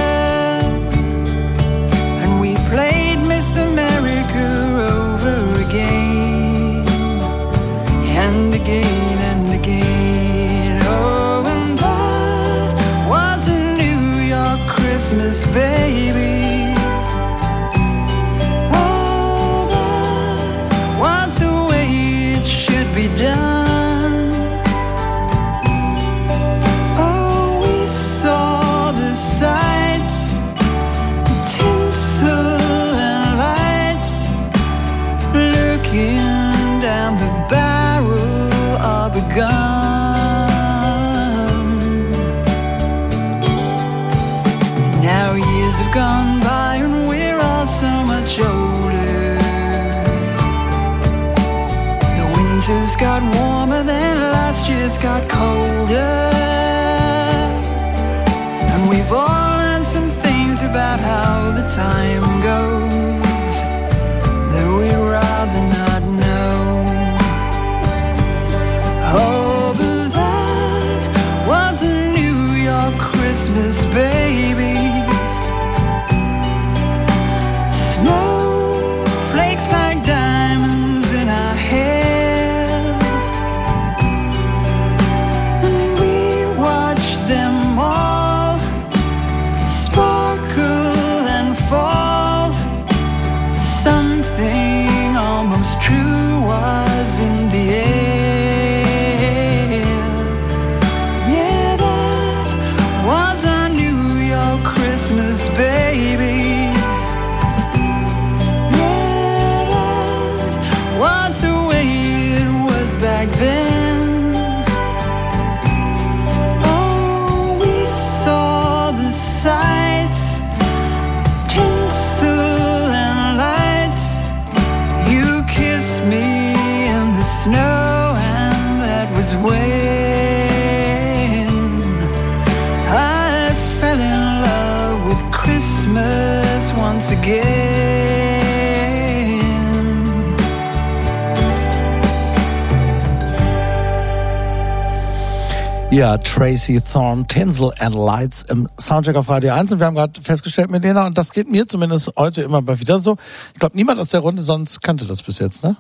Ja, Tracy Thorn, Tinsel and Lights im Soundcheck auf Radio 1. Und wir haben gerade festgestellt mit Lena, und das geht mir zumindest heute immer mal wieder so. Ich glaube, niemand aus der Runde sonst kannte das bis jetzt, ne?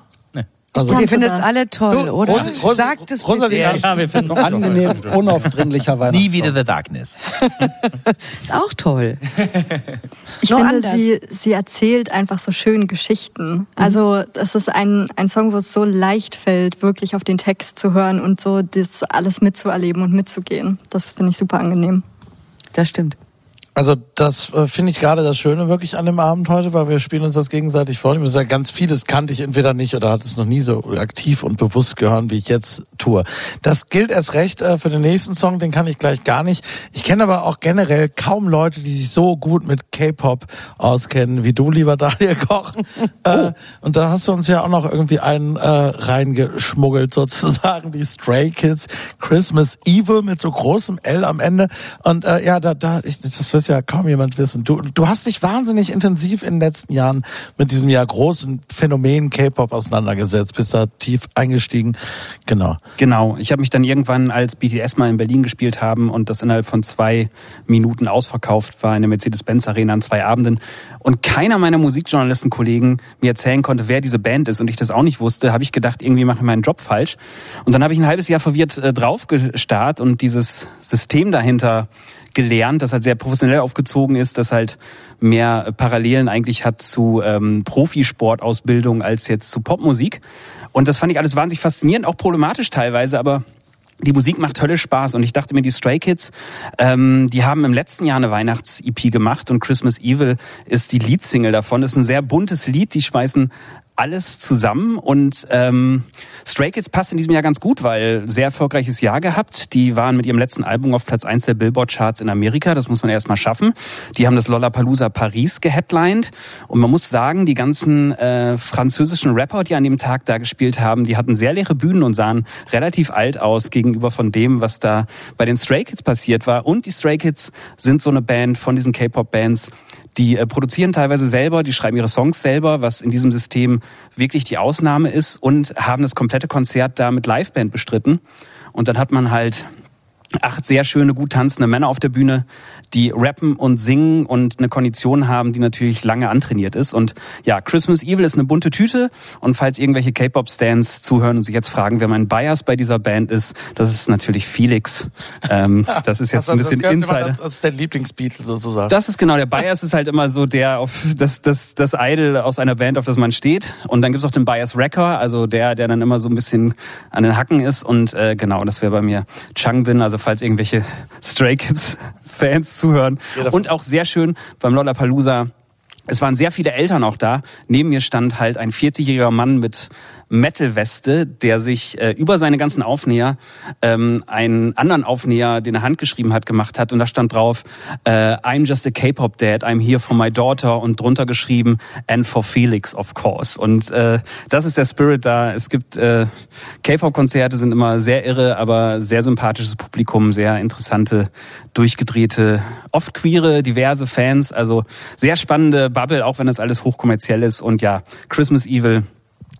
Also, ihr findet es alle toll, Du, oder? Rosi- Rosi- Sagt es Rosalie, bitte. Ja, wir finden es Angenehm, unaufdringlicher Weihnachtssong. Nie wieder The Darkness. *laughs* Ist auch toll. *laughs* Ich Nur finde, sie, sie erzählt einfach so schön Geschichten. Also das ist ein, ein Song, wo es so leicht fällt, wirklich auf den Text zu hören und so das alles mitzuerleben und mitzugehen. Das finde ich super angenehm. Das stimmt. Also das äh, finde ich gerade das Schöne wirklich an dem Abend heute, weil wir spielen uns das gegenseitig vor. Ich muss sagen, ganz vieles kannte ich entweder nicht oder hatte es noch nie so aktiv und bewusst gehört, wie ich jetzt tue. Das gilt erst recht äh, für den nächsten Song, den kann ich gleich gar nicht. Ich kenne aber auch generell kaum Leute, die sich so gut mit K-Pop auskennen wie du, lieber Daniel Koch. *laughs* Äh, und da hast du uns ja auch noch irgendwie einen äh, reingeschmuggelt, *laughs* sozusagen, die Stray Kids Christmas Evil mit so großem L am Ende. Und äh, ja, da, da, ich, das ja kaum jemand wissen. Du, du hast dich wahnsinnig intensiv in den letzten Jahren mit diesem ja großen Phänomen K-Pop auseinandergesetzt, bist da tief eingestiegen. Genau. Genau. Ich habe mich dann irgendwann, als BTS mal in Berlin gespielt haben und das innerhalb von zwei Minuten ausverkauft war in der Mercedes-Benz Arena an zwei Abenden und keiner meiner Musikjournalistenkollegen mir erzählen konnte, wer diese Band ist und ich das auch nicht wusste, habe ich gedacht, irgendwie mache ich meinen Job falsch. Und dann habe ich ein halbes Jahr verwirrt äh, drauf gestarrt und dieses System dahinter gelernt, das halt sehr professionell aufgezogen ist, das halt mehr Parallelen eigentlich hat zu ähm, Profisportausbildung als jetzt zu Popmusik. Und das fand ich alles wahnsinnig faszinierend, auch problematisch teilweise, aber die Musik macht Hölle Spaß und ich dachte mir, die Stray Kids, ähm, die haben im letzten Jahr eine Weihnachts-EP gemacht und Christmas Evil ist die Leadsingle davon. Das ist ein sehr buntes Lied, die schmeißen alles zusammen und ähm, Stray Kids passt in diesem Jahr ganz gut, weil sehr erfolgreiches Jahr gehabt. Die waren mit ihrem letzten Album auf Platz 1 der Billboard-Charts in Amerika, das muss man erstmal schaffen. Die haben das Lollapalooza Paris geheadlined und man muss sagen, die ganzen äh, französischen Rapper, die an dem Tag da gespielt haben, die hatten sehr leere Bühnen und sahen relativ alt aus gegenüber von dem, was da bei den Stray Kids passiert war. Und die Stray Kids sind so eine Band von diesen K-Pop-Bands, die äh, produzieren teilweise selber, die schreiben ihre Songs selber, was in diesem System wirklich die Ausnahme ist und haben das komplette Konzert da mit Liveband bestritten. Und dann hat man halt acht sehr schöne, gut tanzende Männer auf der Bühne, die rappen und singen und eine Kondition haben, die natürlich lange antrainiert ist. Und ja, Christmas Evil ist eine bunte Tüte. Und falls irgendwelche K-Pop-Stands zuhören und sich jetzt fragen, wer mein Bias bei dieser Band ist, das ist natürlich Felix. Ähm, *laughs* das ist jetzt Also, ein das bisschen immer Insider. dazu, Das ist der Lieblingsbeatle sozusagen. Das ist genau, der Bias ist halt immer so der, auf das, das, das Idol aus einer Band, auf das man steht. Und dann gibt's auch den Bias Wrecker, also der, der dann immer so ein bisschen an den Hacken ist. Und äh, genau, das wäre bei mir Changbin, also falls irgendwelche Stray Kids Fans zuhören. Und auch sehr schön beim Lollapalooza. Es waren sehr viele Eltern auch da. Neben mir stand halt ein 40-jähriger Mann mit Metal-Weste, der sich äh, über seine ganzen Aufnäher ähm, einen anderen Aufnäher, den er handgeschrieben hat, gemacht hat. Und da stand drauf, äh, I'm just a K-Pop Dad, I'm here for my daughter und drunter geschrieben, and for Felix, of course. Und äh, das ist der Spirit da. Es gibt äh, K-Pop-Konzerte, sind immer sehr irre, aber sehr sympathisches Publikum, sehr interessante, durchgedrehte, oft queere, diverse Fans. Also sehr spannende Bubble, auch wenn das alles hochkommerziell ist. Und ja, Christmas Evil,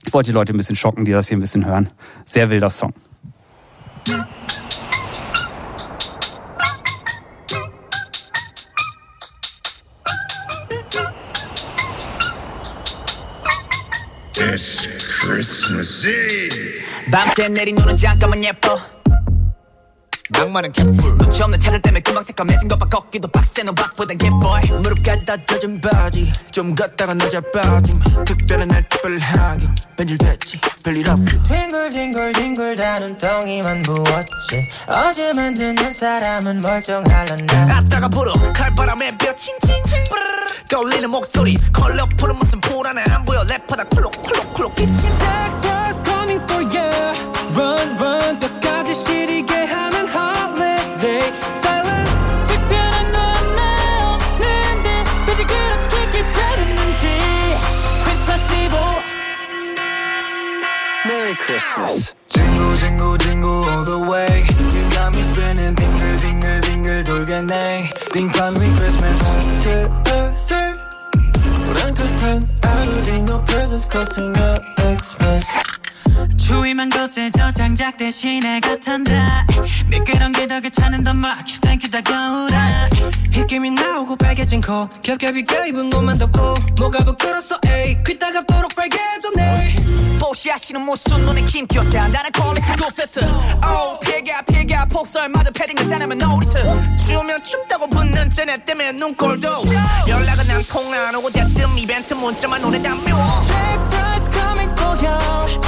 ich wollte die Leute ein bisschen schocken, die das hier ein bisschen hören. Sehr wilder Song. It's Christmas Eve. 밤새 내린 눈은 잠깐만 예뻐 낭만은 개뿔 눈치 없는 차들 때문에 금방 새까매진 것봐. 걷기도 빡세 너 박보단 개보이 무릎까지 다 젖은 바지. 좀 걷다가 낮아 빠짐. 특별한 날 특별하게 변질됐지. 별일 없고 뒹굴뒹굴뒹굴 다 눈덩이만 부었지. 어제 만드는 사람은 멀쩡할란다. 아따가 불어 칼바람에 뼈 칭칭칭 떠올리는 목소리. 컬러풀은 무슨 불안해. 안 보여. 랩하다. 콜록콜록콜록 기침 Jack Frost coming for you Run run. 뼈까지 시리 Christmas. Jingle, jingle, jingle all the way. You got me spinning, 빙글, 빙글, 빙글 돌겠네. 빙판위 Christmas. 슬슬 ten. I don't need no presents cause I'm not Xmas. 추위만 거세져 장작 대신에 같한다 미끄럼 기더 괜찮은 더막 땡큐 다가오라 휘김이 나오고 빨개진 코 겹겹이 껴입은 옷만 덮고 뭐가 부끄러서 에이 귀따가 도록 빨개졌네. 뽀시하시는 모습 눈에 김겼다. 나는 퀄리티 굿패스 오 피가 피가. 폭설 마저 패딩을 짜내면 놀이트 추우면 춥다고 붙는 쟤네 때문에 눈꼴도. 연락은 안 통화 안 오고 대뜸 이벤트 문자만 노래 담배워. Fries coming for you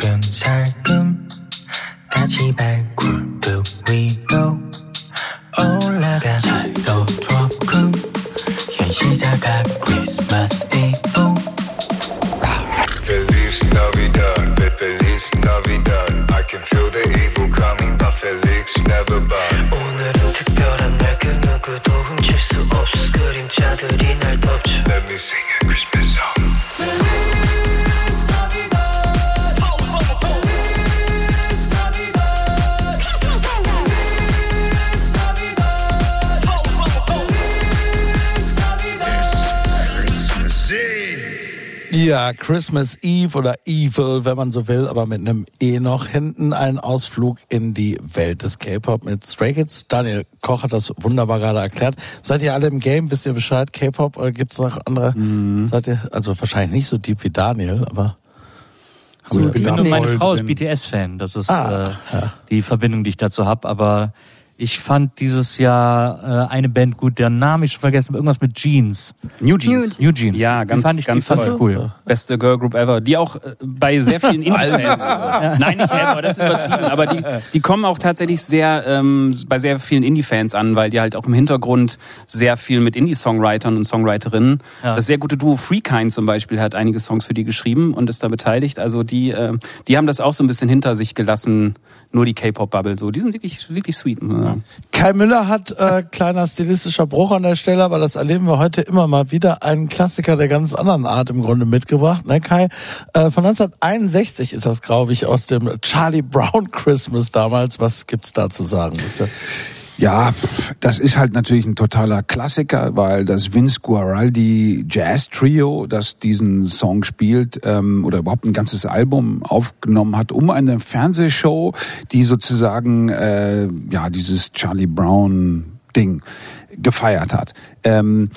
살금살금 같이 발굴도 위로 올라가 살도 좋고 현실 자가 Christmas Eve Feliz Navidad, Fe- Feliz Navidad. I can feel the evil coming, but Felix never bad. 오늘은 특별한 날 그 누구도 훔칠 수 없어 그림자들이 Ja, Christmas Eve oder Evil, wenn man so will, aber mit einem E noch hinten. Ein Ausflug in die Welt des K-Pop mit Stray Kids. Daniel Koch hat das wunderbar gerade erklärt. Seid ihr alle im Game? Wisst ihr Bescheid? K-Pop oder gibt's noch andere? Mhm. Seid ihr, also wahrscheinlich nicht so deep wie Daniel, aber. So, ich bin und meine Frau ist. BTS-Fan. Das ist Ah, äh, die Verbindung, die ich dazu habe. Aber ich fand dieses Jahr äh, eine Band gut, deren Namen ich schon vergessen habe. Irgendwas mit Jeans. New Jeans. New Jeans. Ja, Die ganz, fand ich, ganz die toll. cool. Beste Girl Group ever. Die auch äh, bei sehr vielen *laughs* Indie-Fans. Nein, nicht ever, das ist übertrieben. Aber die, die kommen auch tatsächlich sehr ähm, bei sehr vielen Indie-Fans an, weil die halt auch im Hintergrund sehr viel mit Indie-Songwritern und Songwriterinnen. Ja. Das sehr gute Duo Freekind zum Beispiel hat einige Songs für die geschrieben und ist da beteiligt. Also die, äh, die haben das auch so ein bisschen hinter sich gelassen. Nur die K-Pop-Bubble. So, die sind wirklich, wirklich sweet. muss Kai Müller hat, äh, kleiner stilistischer Bruch an der Stelle, aber das erleben wir heute immer mal wieder, einen Klassiker der ganz anderen Art im Grunde mitgebracht, ne Kai? Äh, von 1961 ist das, glaube ich, aus dem Charlie Brown Christmas damals. Was gibt's da zu sagen? Ist ja das ist halt natürlich ein totaler Klassiker, weil das Vince Guaraldi Jazz Trio, das diesen Song spielt ähm, oder überhaupt ein ganzes Album aufgenommen hat, um eine Fernsehshow, die sozusagen äh, ja dieses Charlie Brown Ding gefeiert hat. Ähm,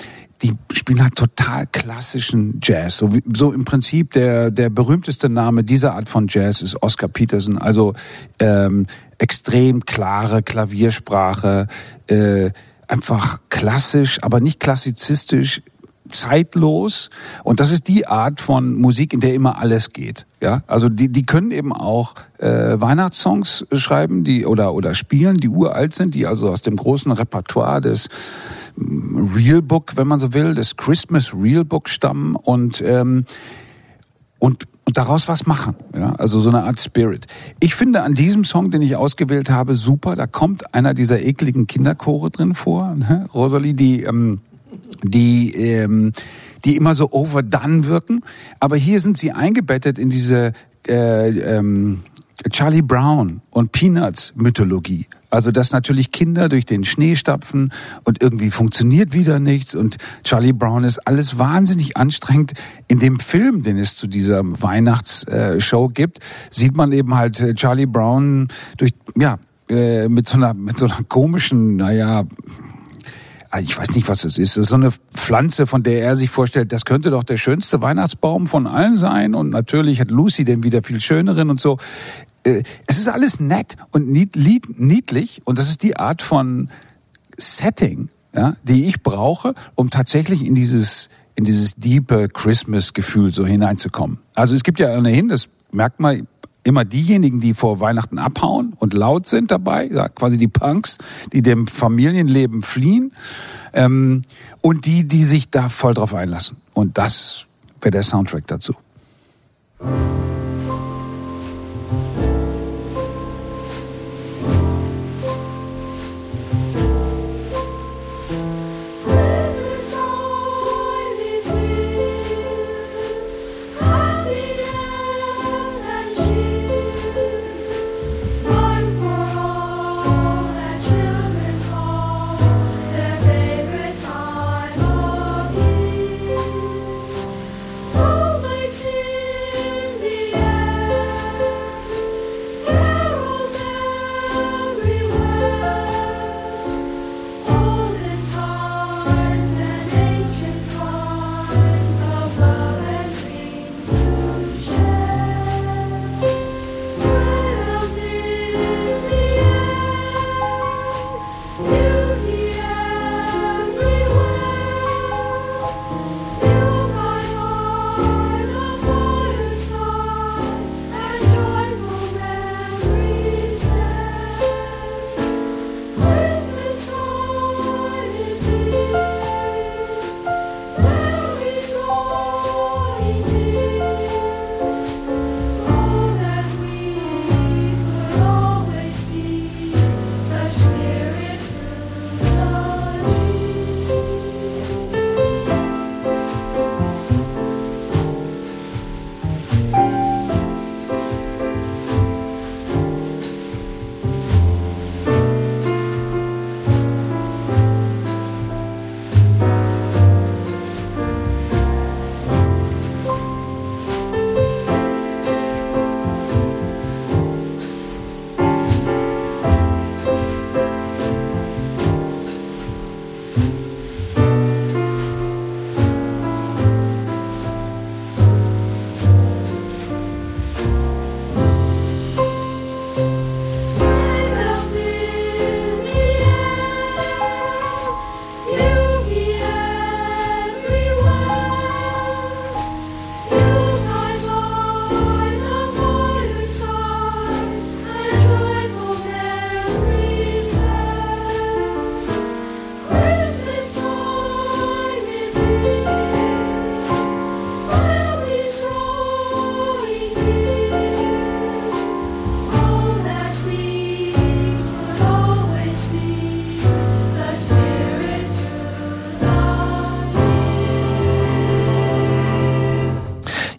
die spielen halt total klassischen Jazz. So, wie, so im Prinzip der, der berühmteste Name dieser Art von Jazz ist Oscar Peterson. Also ähm, extrem klare Klaviersprache, äh, einfach klassisch, aber nicht klassizistisch, zeitlos. Und das ist die Art von Musik, in der immer alles geht. Ja, also die, die können eben auch äh, Weihnachtssongs schreiben, die oder oder spielen, die uralt sind, die also aus dem großen Repertoire des Real Book, wenn man so will, des Christmas Real Book stammen und ähm, und, und daraus was machen. Ja? Also so eine Art Spirit. Ich finde an diesem Song, den ich ausgewählt habe, super. Da kommt einer dieser ekligen Kinderchore drin vor, ne? Rosalie, die ähm, die ähm, die immer so overdone wirken. Aber hier sind sie eingebettet in diese äh, ähm, Charlie Brown und Peanuts Mythologie. Also dass natürlich Kinder durch den Schnee stapfen und irgendwie funktioniert wieder nichts und Charlie Brown ist alles wahnsinnig anstrengend. In dem Film, den es zu dieser Weihnachtsshow gibt, sieht man eben halt äh, Charlie Brown durch ja äh, mit so einer mit so einer komischen, naja ich weiß nicht, was das ist. Das ist so eine Pflanze, von der er sich vorstellt, das könnte doch der schönste Weihnachtsbaum von allen sein. Und natürlich hat Lucy den wieder viel schöneren und so. Äh, Es ist alles nett und niedlich. Und das ist die Art von Setting, ja, die ich brauche, um tatsächlich in dieses, in dieses diepe Christmas-Gefühl so hineinzukommen. Also es gibt ja ohnehin, das merkt man, immer diejenigen, die vor Weihnachten abhauen und laut sind dabei, ja, quasi die Punks, die dem Familienleben fliehen, ähm, und die, die sich da voll drauf einlassen. Und das wäre der Soundtrack dazu.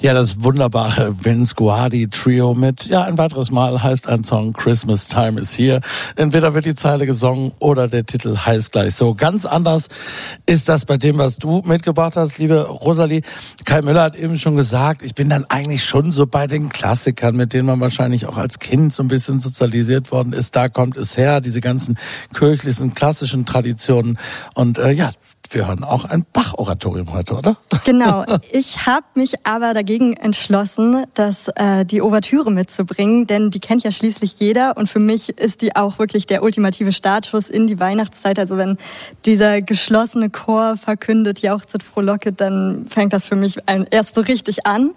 Ja, das wunderbare Vince Guardi Trio mit, ja, ein weiteres Mal heißt ein Song Christmas Time is Here. Entweder wird die Zeile gesungen oder der Titel heißt gleich so. Ganz anders ist das bei dem, was du mitgebracht hast, liebe Rosalie. Kai Müller hat eben schon gesagt, ich bin dann eigentlich schon so bei den Klassikern, mit denen man wahrscheinlich auch als Kind so ein bisschen sozialisiert worden ist. Da kommt es her, diese ganzen kirchlichen, klassischen Traditionen. Und äh, ja, wir hören auch ein Bach-Oratorium heute, oder? Genau. *laughs* Ich habe mich aber dagegen entschlossen, das, äh, die Ouvertüre mitzubringen, denn die kennt ja schließlich jeder und für mich ist die auch wirklich der ultimative Startschuss in die Weihnachtszeit. Also wenn dieser geschlossene Chor verkündet, jauchzet frohlocket, dann fängt das für mich erst so richtig an.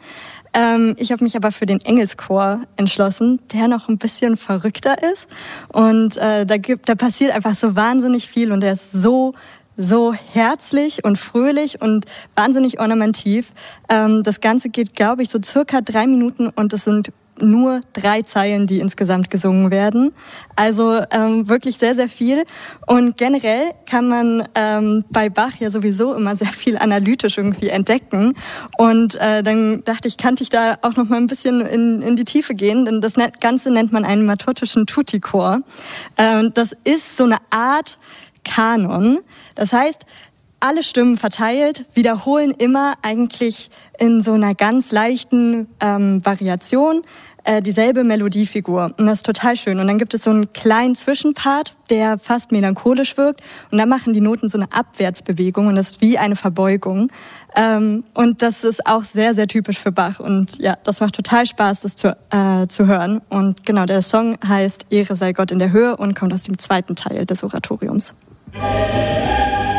Ähm, ich habe mich aber für den Engelschor entschlossen, der noch ein bisschen verrückter ist. Und äh, da, gibt, da passiert einfach so wahnsinnig viel und der ist so so herzlich und fröhlich und wahnsinnig ornamentiv. Ähm, das Ganze geht, glaube ich, so circa drei Minuten und es sind nur drei Zeilen, die insgesamt gesungen werden. Also ähm, wirklich sehr, sehr viel. Und generell kann man ähm, bei Bach ja sowieso immer sehr viel analytisch irgendwie entdecken. Und äh, dann dachte ich, kannte ich da auch noch mal ein bisschen in, in die Tiefe gehen, denn das Ganze nennt man einen matotischen Tutti-Chor. Äh, das ist so eine Art Kanon. Das heißt, alle Stimmen verteilt wiederholen immer eigentlich in so einer ganz leichten ähm, Variation äh, dieselbe Melodiefigur. Und das ist total schön. Und dann gibt es so einen kleinen Zwischenpart, der fast melancholisch wirkt. Und da machen die Noten so eine Abwärtsbewegung und das ist wie eine Verbeugung. Ähm, und das ist auch sehr, sehr typisch für Bach. Und ja, das macht total Spaß, das zu, äh, zu hören. Und genau, der Song heißt Ehre sei Gott in der Höhe und kommt aus dem zweiten Teil des Oratoriums. Hey.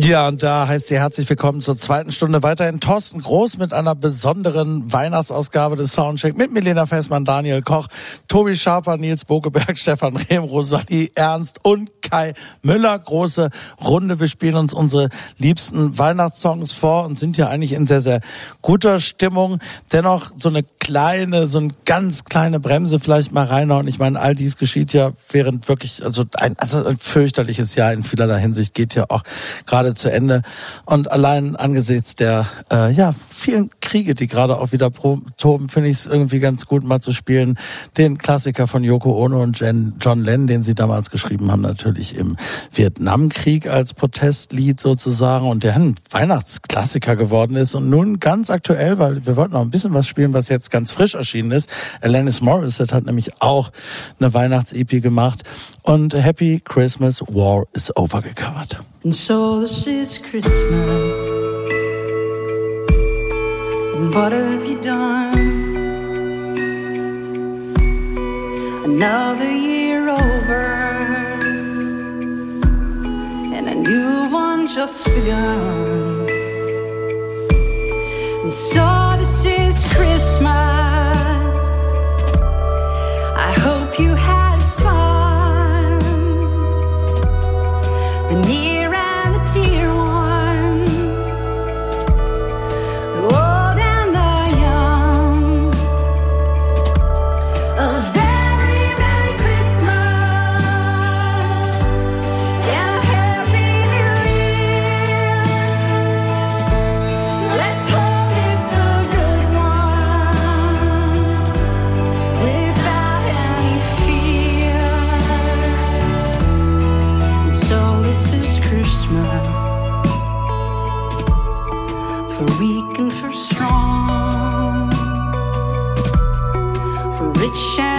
Ja, und da heißt sie herzlich willkommen zur zweiten Stunde weiterhin Thorsten Groß mit einer besonderen Weihnachtsausgabe des Soundcheck mit Milena Fessmann, Daniel Koch, Tobi Schaper, Nils Bogeberg, *laughs* Stefan Rehm, Rosalie Ernst und Kai Müller. Große Runde. Wir spielen uns unsere liebsten Weihnachtssongs vor und sind ja eigentlich in sehr, sehr guter Stimmung. Dennoch so eine kleine, so eine ganz kleine Bremse vielleicht mal reinhauen. Ich meine, all dies geschieht ja während wirklich, also ein, also ein fürchterliches Jahr in vielerlei Hinsicht geht ja auch gerade gerade zu Ende. Und allein angesichts der äh, ja vielen Kriege, die gerade auch wieder toben, finde ich es irgendwie ganz gut, mal zu spielen. Den Klassiker von Yoko Ono und Jen, John Lennon, den sie damals geschrieben haben, natürlich im Vietnamkrieg als Protestlied sozusagen und der ein Weihnachtsklassiker geworden ist. Und nun ganz aktuell, weil wir wollten noch ein bisschen was spielen, was jetzt ganz frisch erschienen ist. Alanis Morissette hat nämlich auch eine Weihnachts-EP gemacht und Happy Christmas War is Over gecovert. And so is Christmas. What have you done? Another year over. And a new one just begun. And so this is Christmas. I hope you had for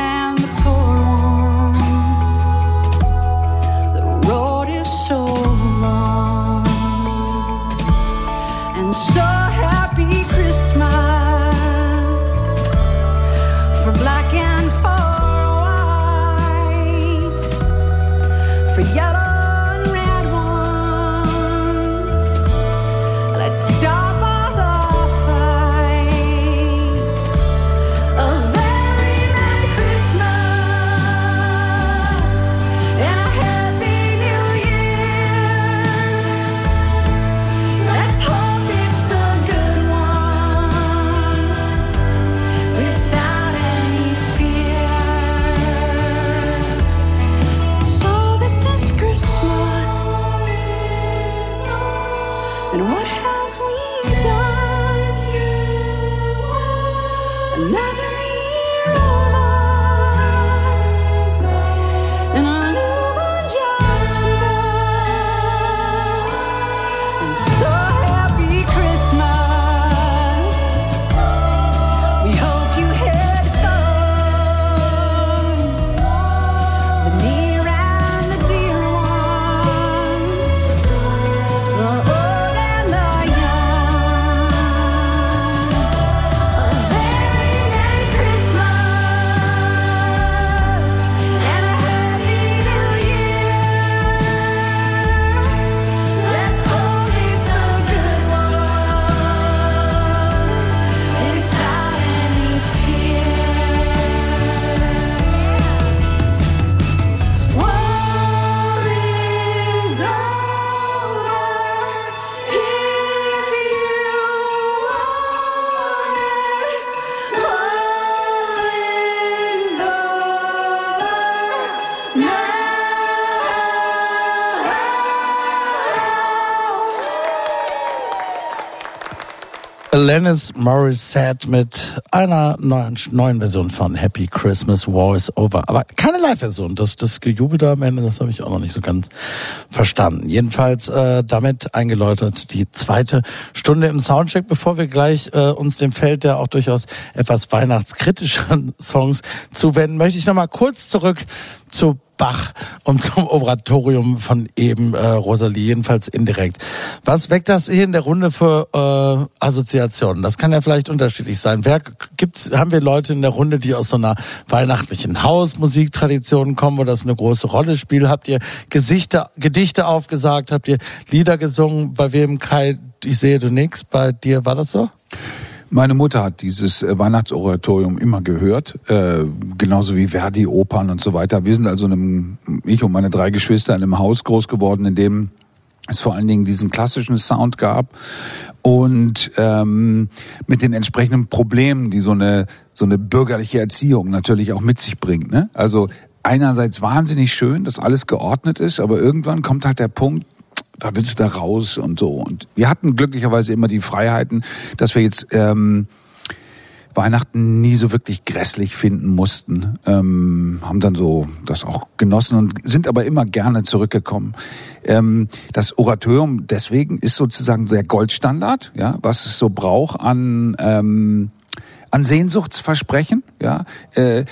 Alanis Morissette mit einer neuen, neuen Version von Happy Christmas War is Over. Aber keine Live-Version. Das, das Gejubel da am Ende, das habe ich auch noch nicht so ganz verstanden. Jedenfalls äh, damit eingeläutet die zweite Stunde im Soundcheck. Bevor wir gleich äh, uns dem Feld der auch durchaus etwas weihnachtskritischeren *laughs* Songs zuwenden, möchte ich noch mal kurz zurück zu Bach und zum Oratorium von eben äh, Rosalie, jedenfalls indirekt. Was weckt das hier in der Runde für äh, Assoziationen? Das kann ja vielleicht unterschiedlich sein. Wer gibt's, haben wir Leute in der Runde, die aus so einer weihnachtlichen Hausmusiktradition kommen, wo das eine große Rolle spielt? Habt ihr Gesichter, Gedichte aufgesagt? Habt ihr Lieder gesungen? Bei wem Kai, ich sehe du nix, bei dir war das so? Meine Mutter hat dieses äh, Weihnachtsoratorium immer gehört, äh, genauso wie Verdi, Opern und so weiter. Wir sind also in einem, ich und meine drei Geschwister in einem Haus groß geworden, in dem es vor allen Dingen diesen klassischen Sound gab und ähm, mit den entsprechenden Problemen, die so eine so eine bürgerliche Erziehung natürlich auch mit sich bringt. Ne? Also einerseits wahnsinnig schön, dass alles geordnet ist, aber irgendwann kommt halt der Punkt, da willst du da raus und so. Und wir hatten glücklicherweise immer die Freiheiten, dass wir jetzt ähm, Weihnachten nie so wirklich grässlich finden mussten. Ähm, haben dann so das auch genossen und sind aber immer gerne zurückgekommen. Ähm, das Oratorium deswegen ist sozusagen der Goldstandard, ja, was es so braucht an ähm, an Sehnsuchtsversprechen, ja. Äh,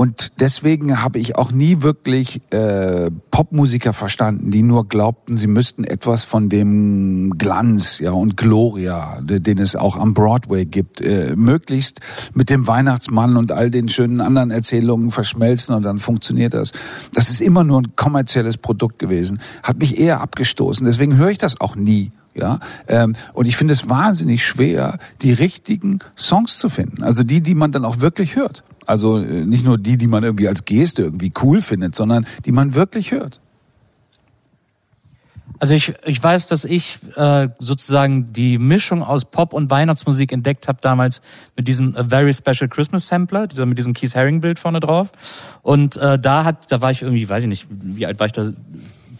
und deswegen habe ich auch nie wirklich äh, Popmusiker verstanden, die nur glaubten, sie müssten etwas von dem Glanz ja und Gloria, den es auch am Broadway gibt, äh, möglichst mit dem Weihnachtsmann und all den schönen anderen Erzählungen verschmelzen und dann funktioniert das. Das ist immer nur ein kommerzielles Produkt gewesen, hat mich eher abgestoßen. Deswegen höre ich das auch nie. Ja, ähm, und ich finde es wahnsinnig schwer, die richtigen Songs zu finden. Also die, die man dann auch wirklich hört. Also äh, nicht nur die, die man irgendwie als Geste irgendwie cool findet, sondern die man wirklich hört. Also ich, ich weiß, dass ich äh, sozusagen die Mischung aus Pop und Weihnachtsmusik entdeckt habe damals mit diesem A Very Special Christmas Sampler, dieser mit diesem Keith Haring Bild vorne drauf. Und äh, da hat, da war ich irgendwie, weiß ich nicht, wie alt war ich da?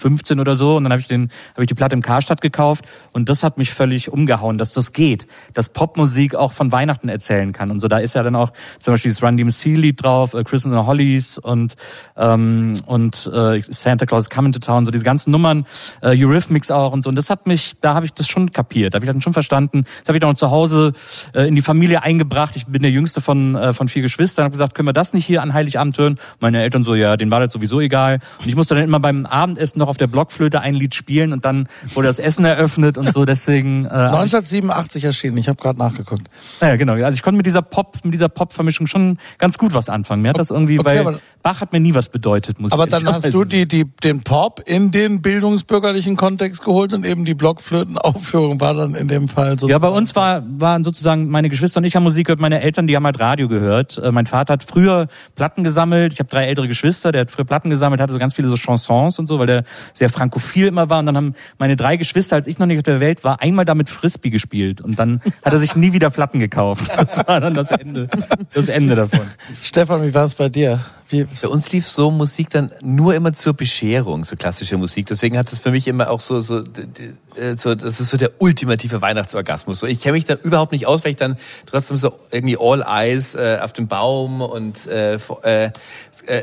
15 oder so und dann habe ich den habe ich die Platte im Karstadt gekauft und das hat mich völlig umgehauen, dass das geht, dass Popmusik auch von Weihnachten erzählen kann und so. Da ist ja dann auch zum Beispiel das Run DMC Lied drauf, äh, Christmas and Hollies und ähm, und äh, Santa Claus Coming to Town, so diese ganzen Nummern, äh, Eurythmics auch und so. Und das hat mich, da habe ich das schon kapiert, da habe ich dann schon verstanden. Das habe ich dann auch zu Hause äh, in die Familie eingebracht. Ich bin der Jüngste von äh, von vier Geschwistern. Habe gesagt, können wir das nicht hier an Heiligabend hören? Meine Eltern so, ja, denen war das sowieso egal. Und ich musste dann immer beim Abendessen noch auf der Blockflöte ein Lied spielen und dann wurde das Essen eröffnet und so. Deswegen. Äh, 1987 erschienen. Ich habe gerade nachgeguckt. Ja, genau. Also ich konnte mit dieser Pop, mit dieser Pop-Vermischung schon ganz gut was anfangen. Mir hat das irgendwie, okay, weil Bach hat mir nie was bedeutet. Muss aber ich dann hast du die, die, den Pop in den bildungsbürgerlichen Kontext geholt und eben die Blockflötenaufführung war dann in dem Fall so. Ja, bei uns war, waren sozusagen meine Geschwister und ich haben Musik gehört, meine Eltern, die haben halt Radio gehört. Äh, mein Vater hat früher Platten gesammelt. Ich habe drei ältere Geschwister, der hat früher Platten gesammelt, hatte so ganz viele so Chansons und so, weil der sehr frankophil immer war. Und dann haben meine drei Geschwister, als ich noch nicht auf der Welt war, einmal damit Frisbee gespielt. Und dann *laughs* hat er sich nie wieder Platten gekauft. Das war dann das Ende, das Ende davon. Stefan, wie war es bei dir? Wie bei uns lief so Musik dann nur immer zur Bescherung, so klassische Musik. Deswegen hat es für mich immer auch so, so, äh, so das ist so der ultimative Weihnachtsorgasmus. So, ich kenne mich da überhaupt nicht aus, weil ich dann trotzdem so irgendwie All Eyes äh, auf dem Baum und äh, äh,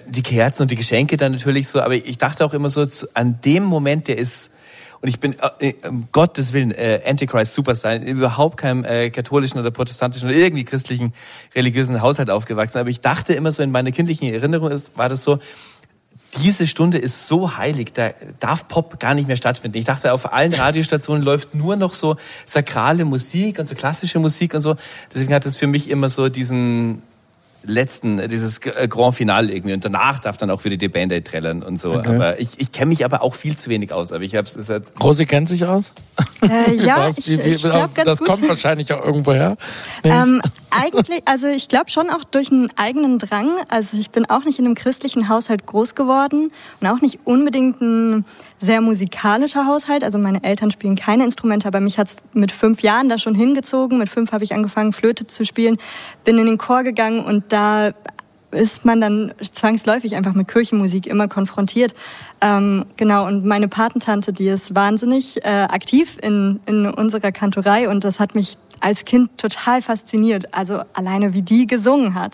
die Kerzen und die Geschenke dann natürlich so. Aber ich dachte auch immer so, an dem Moment, der ist und ich bin äh, um Gottes Willen äh, Antichrist Superstar, in überhaupt keinem äh, katholischen oder protestantischen oder irgendwie christlichen religiösen Haushalt aufgewachsen. Aber ich dachte immer so in meiner kindlichen Erinnerung ist, war das so, diese Stunde ist so heilig, da darf Pop gar nicht mehr stattfinden. Ich dachte, auf allen Radiostationen läuft nur noch so sakrale Musik und so klassische Musik und so. Deswegen hat es für mich immer so diesen letzten, äh, dieses äh, Grand Finale irgendwie. Und danach darf dann auch wieder die Band Aid trällern und so. Okay. Aber ich, ich kenne mich aber auch viel zu wenig aus. Aber ich habe es halt Rosi kennt sich aus? Äh, ja, *laughs* ich, ich glaub, ganz Das gut. kommt wahrscheinlich auch irgendwo her. Ähm, *laughs* eigentlich, also ich glaube schon auch durch einen eigenen Drang. Also ich bin auch nicht in einem christlichen Haushalt groß geworden und auch nicht unbedingt ein sehr musikalischer Haushalt. Also meine Eltern spielen keine Instrumente, aber mich hat's mit fünf Jahren da schon hingezogen. Mit fünf habe ich angefangen, Flöte zu spielen, bin in den Chor gegangen und da ist man dann zwangsläufig einfach mit Kirchenmusik immer konfrontiert. Ähm, genau, und meine Patentante, die ist wahnsinnig äh, aktiv in, in unserer Kantorei und das hat mich als Kind total fasziniert. Also alleine wie die gesungen hat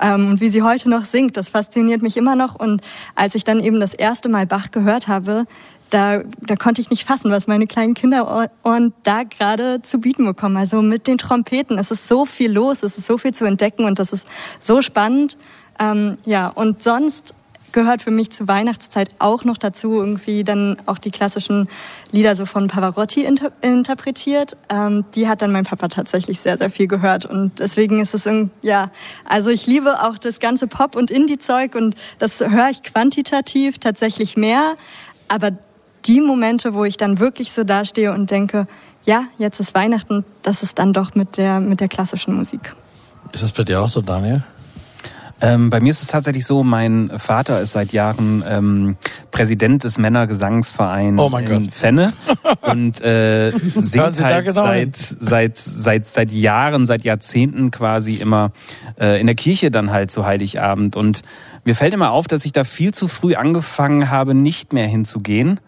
ähm, und wie sie heute noch singt, das fasziniert mich immer noch. Und als ich dann eben das erste Mal Bach gehört habe, da, da konnte ich nicht fassen, was meine kleinen Kinderohren da gerade zu bieten bekommen. Also mit den Trompeten, es ist so viel los, es ist so viel zu entdecken und das ist so spannend. Ähm, ja, und sonst gehört für mich zur Weihnachtszeit auch noch dazu, irgendwie dann auch die klassischen Lieder so von Pavarotti inter interpretiert. Ähm, die hat dann mein Papa tatsächlich sehr, sehr viel gehört. Und deswegen ist es, ja, also ich liebe auch das ganze Pop- und Indie-Zeug und das höre ich quantitativ tatsächlich mehr. Aber die Momente, wo ich dann wirklich so dastehe und denke, ja, jetzt ist Weihnachten, das ist dann doch mit der, mit der klassischen Musik. Ist das bei dir auch so, Daniel? Ähm, bei mir ist es tatsächlich so, mein Vater ist seit Jahren ähm, Präsident des Männergesangsvereins oh in Gott. Fenne und äh, *laughs* singt halt genau seit, seit, seit, seit Jahren, seit Jahrzehnten quasi immer äh, in der Kirche dann halt zu Heiligabend. Und mir fällt immer auf, dass ich da viel zu früh angefangen habe, nicht mehr hinzugehen.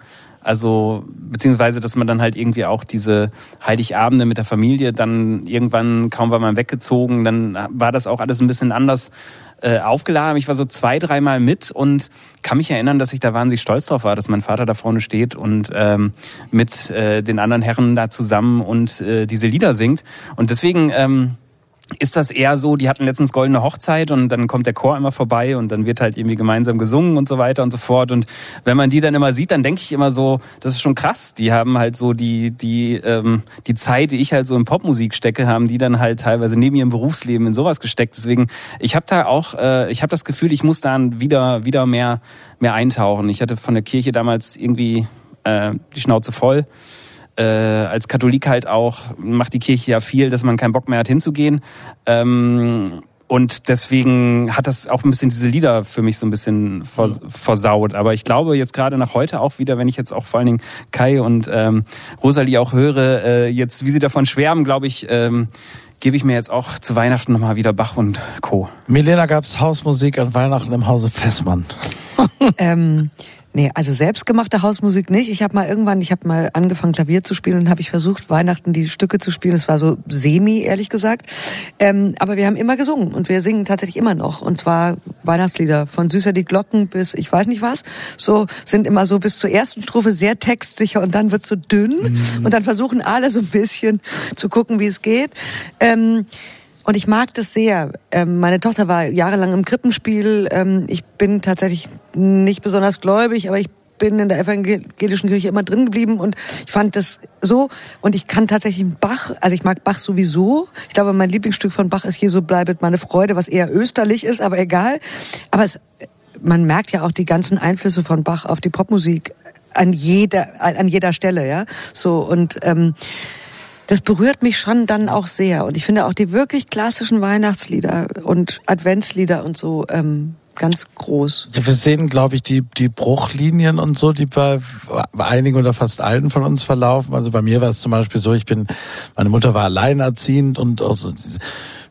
Also, beziehungsweise, dass man dann halt irgendwie auch diese Heiligabende mit der Familie dann irgendwann, kaum war man weggezogen, dann war das auch alles ein bisschen anders äh, aufgeladen. Ich war so zwei, dreimal mit und kann mich erinnern, dass ich da wahnsinnig stolz drauf war, dass mein Vater da vorne steht und ähm, mit äh, den anderen Herren da zusammen und äh, diese Lieder singt. Und deswegen... Ähm, ist das eher so, die hatten letztens goldene Hochzeit und dann kommt der Chor immer vorbei und dann wird halt irgendwie gemeinsam gesungen und so weiter und so fort. Und wenn man die dann immer sieht, dann denke ich immer so, das ist schon krass. Die haben halt so die, die, ähm, die Zeit, die ich halt so in Popmusik stecke, haben die dann halt teilweise neben ihrem Berufsleben in sowas gesteckt. Deswegen, ich habe da auch, äh, ich habe das Gefühl, ich muss da wieder, wieder mehr, mehr eintauchen. Ich hatte von der Kirche damals irgendwie äh, die Schnauze voll äh, als Katholik halt auch macht die Kirche ja viel, dass man keinen Bock mehr hat hinzugehen. Ähm, und deswegen hat das auch ein bisschen diese Lieder für mich so ein bisschen versaut. Aber ich glaube jetzt gerade nach heute auch wieder, wenn ich jetzt auch vor allen Dingen Kai und ähm, Rosalie auch höre, äh, jetzt wie sie davon schwärmen, glaube ich, ähm, gebe ich mir jetzt auch zu Weihnachten nochmal wieder Bach und Co. Milena, gab's Hausmusik an Weihnachten im Hause Fessmann? ähm, Nee, also selbstgemachte Hausmusik nicht. Ich habe mal irgendwann, ich habe mal angefangen Klavier zu spielen und habe ich versucht Weihnachten die Stücke zu spielen. Es war so semi, ehrlich gesagt. Ähm, aber wir haben immer gesungen und wir singen tatsächlich immer noch. Und zwar Weihnachtslieder von Süßer die Glocken bis ich weiß nicht was. So sind immer so bis zur ersten Strophe sehr textsicher und dann wird so dünn mhm. und dann versuchen alle so ein bisschen zu gucken, wie es geht. Ähm, und ich mag das sehr. Ähm, meine Tochter war jahrelang im Krippenspiel. Ähm, ich bin tatsächlich nicht besonders gläubig, aber ich bin in der evangelischen Kirche immer drin geblieben und ich fand das so und ich kann tatsächlich Bach, also ich mag Bach sowieso. Ich glaube, mein Lieblingsstück von Bach ist hier so bleibet meine Freude, was eher österlich ist, aber egal. Aber es, man merkt ja auch die ganzen Einflüsse von Bach auf die Popmusik an jeder an jeder Stelle, ja. So und ähm, das berührt mich schon dann auch sehr. Und ich finde auch die wirklich klassischen Weihnachtslieder und Adventslieder und so ähm, ganz groß. Ja, wir sehen, glaube ich, die, die Bruchlinien und so, die bei einigen oder fast allen von uns verlaufen. Also bei mir war es zum Beispiel so, ich bin, meine Mutter war alleinerziehend und auch so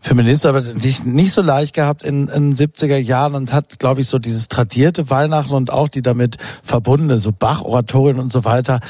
Feminist, aber nicht, nicht so leicht gehabt in, in 70er Jahren und hat, glaube ich, so dieses tradierte Weihnachten und auch die damit verbundene, so Bach-Oratorien und so weiter,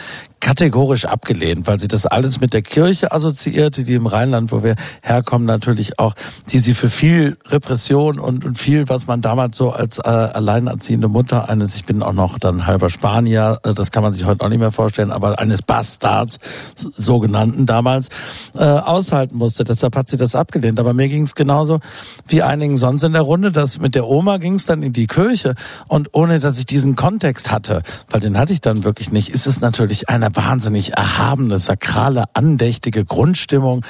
kategorisch abgelehnt, weil sie das alles mit der Kirche assoziierte, die im Rheinland, wo wir herkommen, natürlich auch, die sie für viel Repression und, und viel, was man damals so als äh, alleinerziehende Mutter eines, ich bin auch noch dann halber Spanier, äh, das kann man sich heute auch nicht mehr vorstellen, aber eines Bastards, sogenannten damals, äh, aushalten musste. Deshalb hat sie das abgelehnt. Aber mir ging es genauso wie einigen sonst in der Runde, dass mit der Oma ging es dann in die Kirche und ohne, dass ich diesen Kontext hatte, weil den hatte ich dann wirklich nicht, ist es natürlich einer wahnsinnig erhabene, sakrale, andächtige Grundstimmung,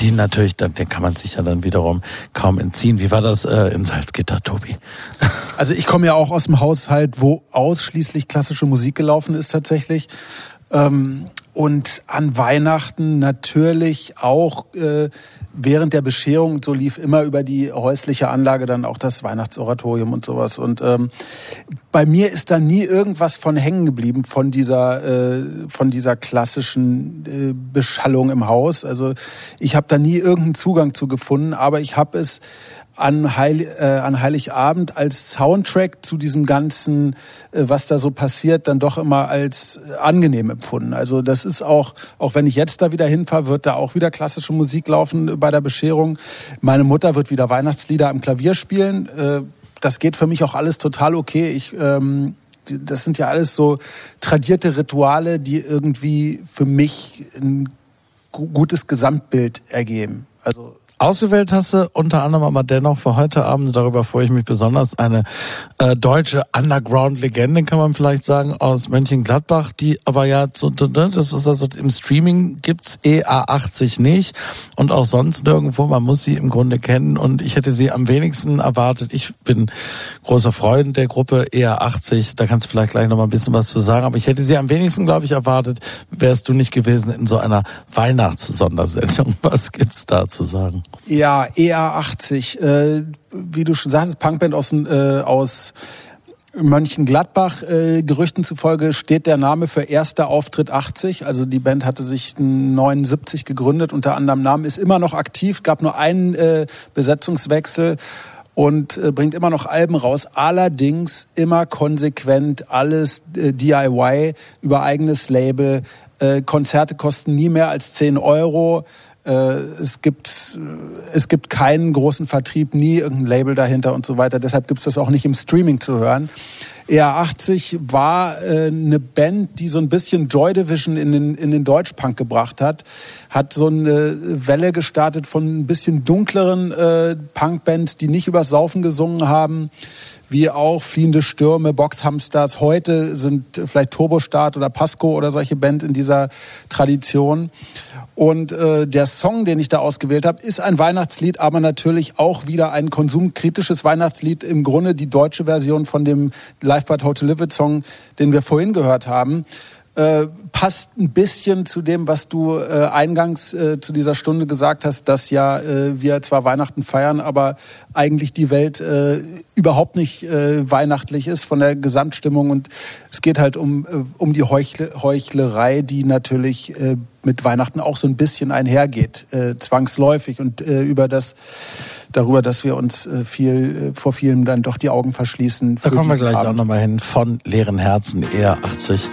die natürlich, dann, den kann man sich ja dann wiederum kaum entziehen. Wie war das äh, in Salzgitter, Tobi? *laughs* Also ich komme ja auch aus dem Haushalt, wo ausschließlich klassische Musik gelaufen ist tatsächlich. Ähm, und an Weihnachten natürlich auch äh, während der Bescherung so lief immer über die häusliche Anlage dann auch das Weihnachtsoratorium und sowas. Und ähm, bei mir ist da nie irgendwas von hängen geblieben von dieser äh, von dieser klassischen äh, Beschallung im Haus. Also ich habe da nie irgendeinen Zugang zu gefunden, aber ich habe es an, Heil, äh, an Heiligabend als Soundtrack zu diesem ganzen, äh, was da so passiert, dann doch immer als äh, angenehm empfunden. Also das ist auch, auch wenn ich jetzt da wieder hinfahre, wird da auch wieder klassische Musik laufen bei der Bescherung. Meine Mutter wird wieder Weihnachtslieder am Klavier spielen. Äh, das geht für mich auch alles total okay. Ich ähm, das sind ja alles so tradierte Rituale, die irgendwie für mich ein gutes Gesamtbild ergeben. Also Ausgewählt hast du unter anderem aber dennoch für heute Abend, darüber freue ich mich besonders, eine äh, deutsche Underground-Legende, kann man vielleicht sagen, aus Mönchengladbach, die aber ja, das ist also im Streaming gibt's EA80 nicht und auch sonst nirgendwo, man muss sie im Grunde kennen und ich hätte sie am wenigsten erwartet. Ich bin großer Freund der Gruppe EA80, da kannst du vielleicht gleich noch mal ein bisschen was zu sagen, aber ich hätte sie am wenigsten, glaube ich, erwartet, wärst du nicht gewesen in so einer Weihnachtssondersendung. *laughs* Was gibt's da zu sagen? Ja, EA80, äh, wie du schon sagst, Punkband aus, äh, aus Mönchengladbach. Äh, Gerüchten zufolge steht der Name für erster Auftritt 80. Also die Band hatte sich 79 gegründet unter anderem Namen, ist immer noch aktiv, gab nur einen äh, Besetzungswechsel und äh, bringt immer noch Alben raus. Allerdings immer konsequent alles äh, DIY über eigenes Label. Äh, Konzerte kosten nie mehr als 10 Euro. Äh, es gibt, es gibt keinen großen Vertrieb, nie irgendein Label dahinter und so weiter. Deshalb gibt es das auch nicht im Streaming zu hören. ER80 war äh, eine Band, die so ein bisschen Joy Division in den, in den Deutschpunk gebracht hat. Hat so eine Welle gestartet von ein bisschen dunkleren äh, Punkbands, die nicht übers Saufen gesungen haben wie auch Fliehende Stürme, Boxhamsters. Heute sind vielleicht Turbostart oder Pasco oder solche Band in dieser Tradition. Und äh, der Song, den ich da ausgewählt habe, ist ein Weihnachtslied, aber natürlich auch wieder ein konsumkritisches Weihnachtslied. Im Grunde die deutsche Version von dem Live by Hotel Live It Song, den wir vorhin gehört haben. Äh, passt ein bisschen zu dem, was du äh, eingangs äh, zu dieser Stunde gesagt hast, dass ja äh, wir zwar Weihnachten feiern, aber eigentlich die Welt äh, überhaupt nicht äh, weihnachtlich ist von der Gesamtstimmung und es geht halt um, um die Heuchle, Heuchlerei, die natürlich mit Weihnachten auch so ein bisschen einhergeht, zwangsläufig und über das darüber, dass wir uns viel vor vielem dann doch die Augen verschließen. Da kommen wir gleich Abend. auch nochmal hin von leeren Herzen eher 80.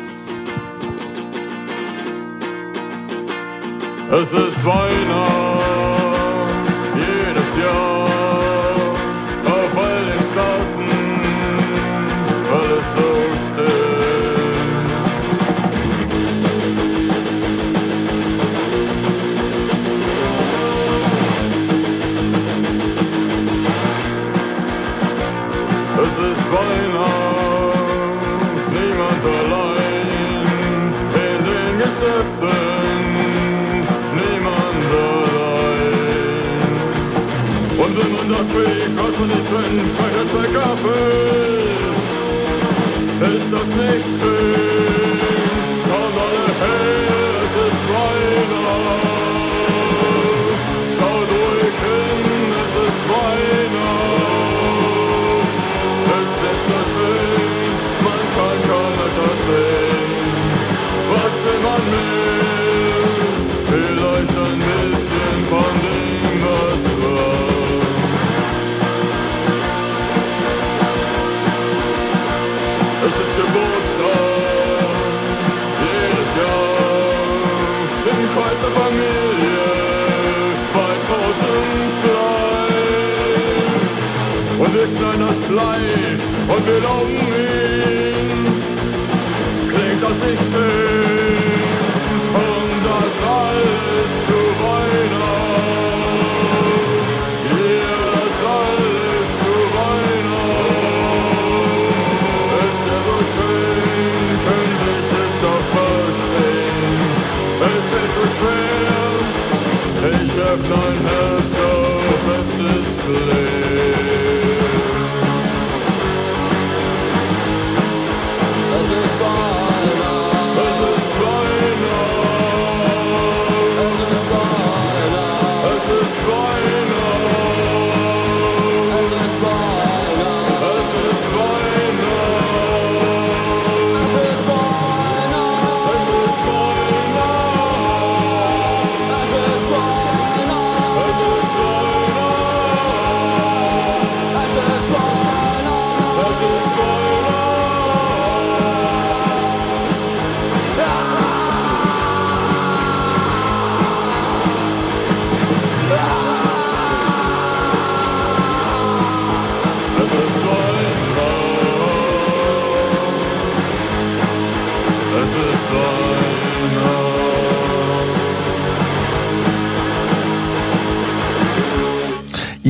Es ist Weihnachten das kriegt, was man nicht wünscht, eine Zweck erfüllt. Ist das nicht schön? blue.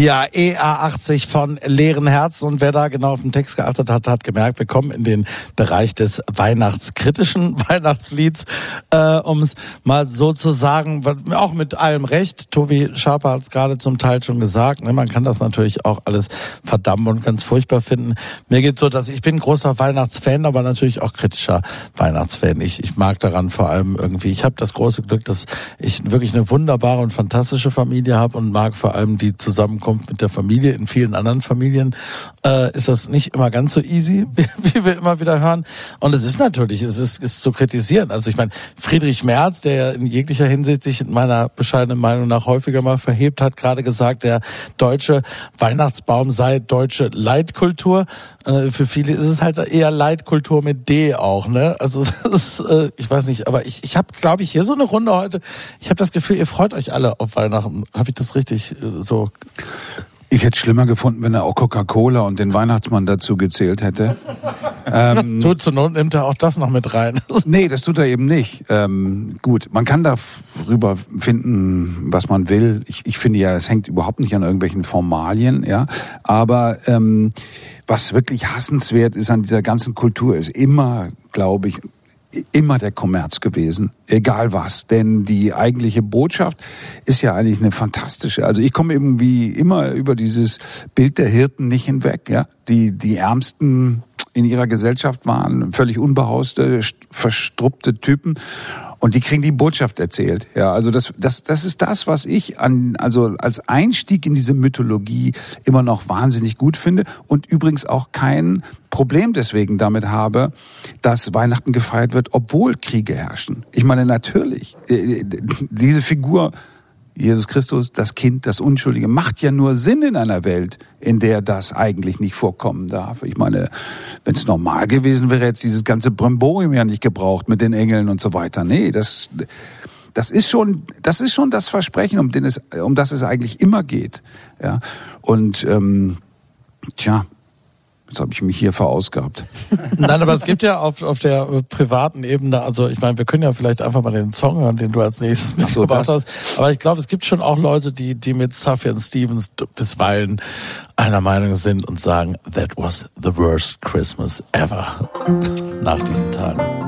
Ja, EA80 von leeren Herzen. Und wer da genau auf den Text geachtet hat, hat gemerkt, wir kommen in den Bereich des weihnachtskritischen *laughs* Weihnachtslieds, äh, um es mal so zu sagen, auch mit allem Recht. Tobi Schaper hat es gerade zum Teil schon gesagt. Ne? Man kann das natürlich auch alles verdammen und ganz furchtbar finden. Mir geht so, dass ich bin großer Weihnachtsfan, aber natürlich auch kritischer Weihnachtsfan. Ich, ich mag daran vor allem irgendwie, ich habe das große Glück, dass ich wirklich eine wunderbare und fantastische Familie habe und mag vor allem die Zusammenkunft mit der Familie. In vielen anderen Familien äh, ist das nicht immer ganz so easy, *laughs* wie, wir immer wieder hören. Und es ist natürlich, es ist, ist zu kritisieren. Also ich meine, Friedrich Merz, der ja in jeglicher Hinsicht sich in meiner bescheidenen Meinung nach häufiger mal verhebt hat, gerade gesagt, der deutsche Weihnachtsbaum sei deutsche Leitkultur. Äh, für viele ist es halt eher Leitkultur mit D auch. Ne? Also *laughs* ist, äh, ich weiß nicht, aber ich, ich habe, glaube ich, hier so eine Runde heute. Ich habe das Gefühl, ihr freut euch alle auf Weihnachten. Habe ich das richtig äh, so? Ich hätte es schlimmer gefunden, wenn er auch Coca-Cola und den Weihnachtsmann dazu gezählt hätte. *laughs* ähm, tut zur Not nimmt er auch das noch mit rein. *laughs* nee, das tut er eben nicht. Ähm, gut, man kann darüber finden, was man will. Ich, ich finde ja, es hängt überhaupt nicht an irgendwelchen Formalien, ja. Aber ähm, was wirklich hassenswert ist an dieser ganzen Kultur, ist immer, glaube ich, immer der Kommerz gewesen, egal was. Denn die eigentliche Botschaft ist ja eigentlich eine fantastische. Also ich komme irgendwie immer über dieses Bild der Hirten nicht hinweg. Ja, die die Ärmsten in ihrer Gesellschaft waren völlig unbehauste, verstruppte Typen und die kriegen die Botschaft erzählt. Ja, also das, das, das ist das, was ich an, also als Einstieg in diese Mythologie immer noch wahnsinnig gut finde und übrigens auch kein Problem deswegen damit habe, dass Weihnachten gefeiert wird, obwohl Kriege herrschen. Ich meine, natürlich, äh, diese Figur Jesus Christus, das Kind, das Unschuldige, macht ja nur Sinn in einer Welt, in der das eigentlich nicht vorkommen darf. Ich meine, wenn es normal gewesen wäre, jetzt dieses ganze Brimborium ja nicht gebraucht mit den Engeln und so weiter. Nee, das, das ist schon, das ist schon das Versprechen, um, den es, um das es eigentlich immer geht. Ja, und ähm, tja, Jetzt habe ich mich hier verausgabt. *laughs* Nein, aber es gibt ja auf, auf der privaten Ebene, also ich meine, wir können ja vielleicht einfach mal den Song hören, den du als nächstes mitgebracht so, hast. Aber ich glaube, es gibt schon auch Leute, die, die mit Safian Stevens bisweilen einer Meinung sind und sagen, that was the worst Christmas ever *laughs* nach diesen Tagen.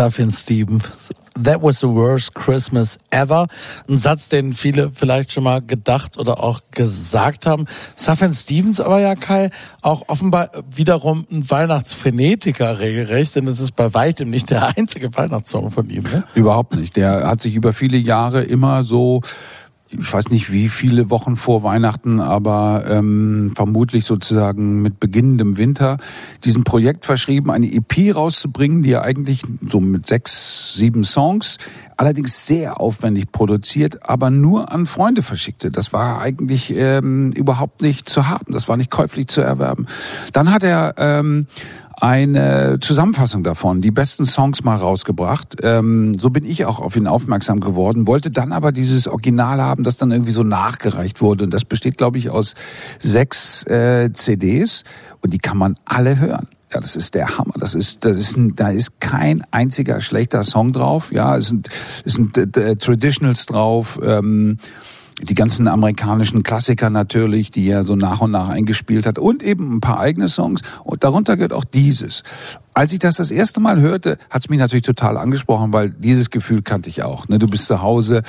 Sufjan Stevens. That was the worst Christmas ever. Ein Satz, den viele vielleicht schon mal gedacht oder auch gesagt haben. Sufjan Stevens aber ja, Kai, auch offenbar wiederum ein Weihnachtsphonetiker regelrecht, denn es ist bei weitem nicht der einzige Weihnachtssong von ihm. Ne? Überhaupt nicht. Der hat sich über viele Jahre immer so ich weiß nicht wie viele Wochen vor Weihnachten, aber ähm, vermutlich sozusagen mit beginnendem Winter diesem Projekt verschrieben, eine EP rauszubringen, die er eigentlich so mit sechs, sieben Songs, allerdings sehr aufwendig produziert, aber nur an Freunde verschickte. Das war eigentlich ähm, überhaupt nicht zu haben, das war nicht käuflich zu erwerben. Dann hat er ähm, eine Zusammenfassung davon, die besten Songs mal rausgebracht. Ähm, so bin ich auch auf ihn aufmerksam geworden, wollte dann aber dieses Original haben, das dann irgendwie so nachgereicht wurde. Und das besteht, glaube ich, aus sechs äh, CDs und die kann man alle hören. Ja, das ist der Hammer. Das ist, das ist, da ist kein einziger schlechter Song drauf. Ja, es sind, es sind äh, Traditionals drauf. Ähm, die ganzen amerikanischen Klassiker natürlich, die er so nach und nach eingespielt hat und eben ein paar eigene Songs und darunter gehört auch dieses. Als ich das das erste Mal hörte, hat es mich natürlich total angesprochen, weil dieses Gefühl kannte ich auch. Ne? Du bist zu Hause,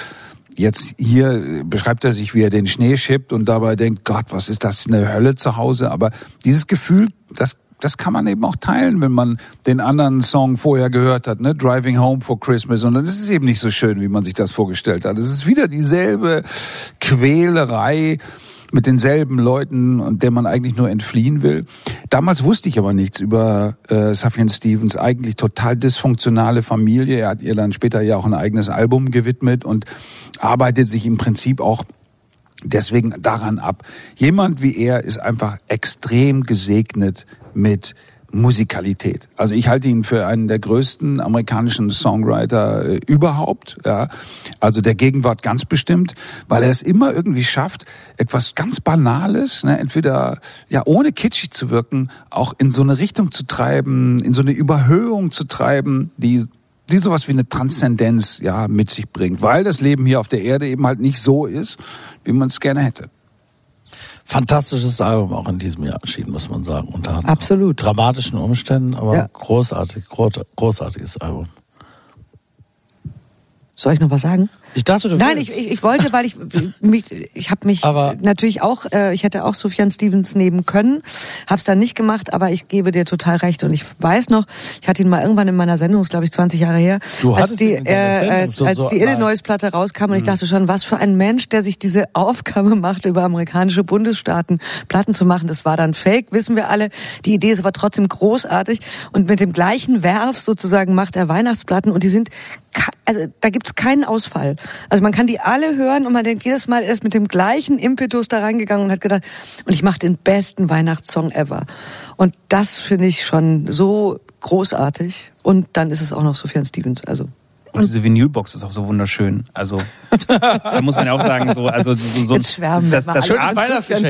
Jetzt hier beschreibt er sich, wie er den Schnee schippt und dabei denkt, Gott, was ist das, eine Hölle zu Hause? Aber dieses Gefühl, das das kann man eben auch teilen, wenn man den anderen Song vorher gehört hat, ne? Driving Home for Christmas. Und dann ist es eben nicht so schön, wie man sich das vorgestellt hat. Es ist wieder dieselbe Quälerei mit denselben Leuten der man eigentlich nur entfliehen will. Damals wusste ich aber nichts über äh, Safian Stevens eigentlich total dysfunktionale Familie. Er hat ihr dann später ja auch ein eigenes Album gewidmet und arbeitet sich im Prinzip auch deswegen daran ab. Jemand wie er ist einfach extrem gesegnet mit Musikalität. Also ich halte ihn für einen der größten amerikanischen Songwriter äh, überhaupt. Ja. Also der Gegenwart ganz bestimmt, weil er es immer irgendwie schafft, etwas ganz Banales, ne, entweder ja ohne kitschig zu wirken, auch in so eine Richtung zu treiben, in so eine Überhöhung zu treiben, die die sowas wie eine Transzendenz ja mit sich bringt, weil das Leben hier auf der Erde eben halt nicht so ist, wie man es gerne hätte. Fantastisches Album auch in diesem Jahr erschienen, muss man sagen. Unter Absolut. dramatischen Umständen, aber ja. großartig, großartiges Album. Soll ich noch was sagen? Ich dachte, du Nein, ich, ich, ich wollte, weil ich *laughs* mich, ich habe mich aber natürlich auch, äh, ich hätte auch Sufjan Stevens nehmen können, habe es dann nicht gemacht, aber ich gebe dir total recht und ich weiß noch, ich hatte ihn mal irgendwann in meiner Sendung, glaube ich 20 Jahre her, du als die, äh, als, so, als so, die Illinois-Platte rauskam und ich mhm. dachte schon, was für ein Mensch, der sich diese Aufgabe machte, über amerikanische Bundesstaaten Platten zu machen. Das war dann Fake, wissen wir alle. Die Idee ist aber trotzdem großartig und mit dem gleichen Werf sozusagen macht er Weihnachtsplatten und die sind, also da gibt's keinen Ausfall. Also man kann die alle hören und man denkt jedes Mal, ist mit dem gleichen Impetus da reingegangen und hat gedacht, und ich mache den besten Weihnachtssong ever. Und das finde ich schon so großartig. Und dann ist es auch noch Sufjan Stevens. Also und diese Vinylbox ist auch so wunderschön. Also da muss man ja auch sagen, so also so, so Jetzt schwärmen das, das, Art,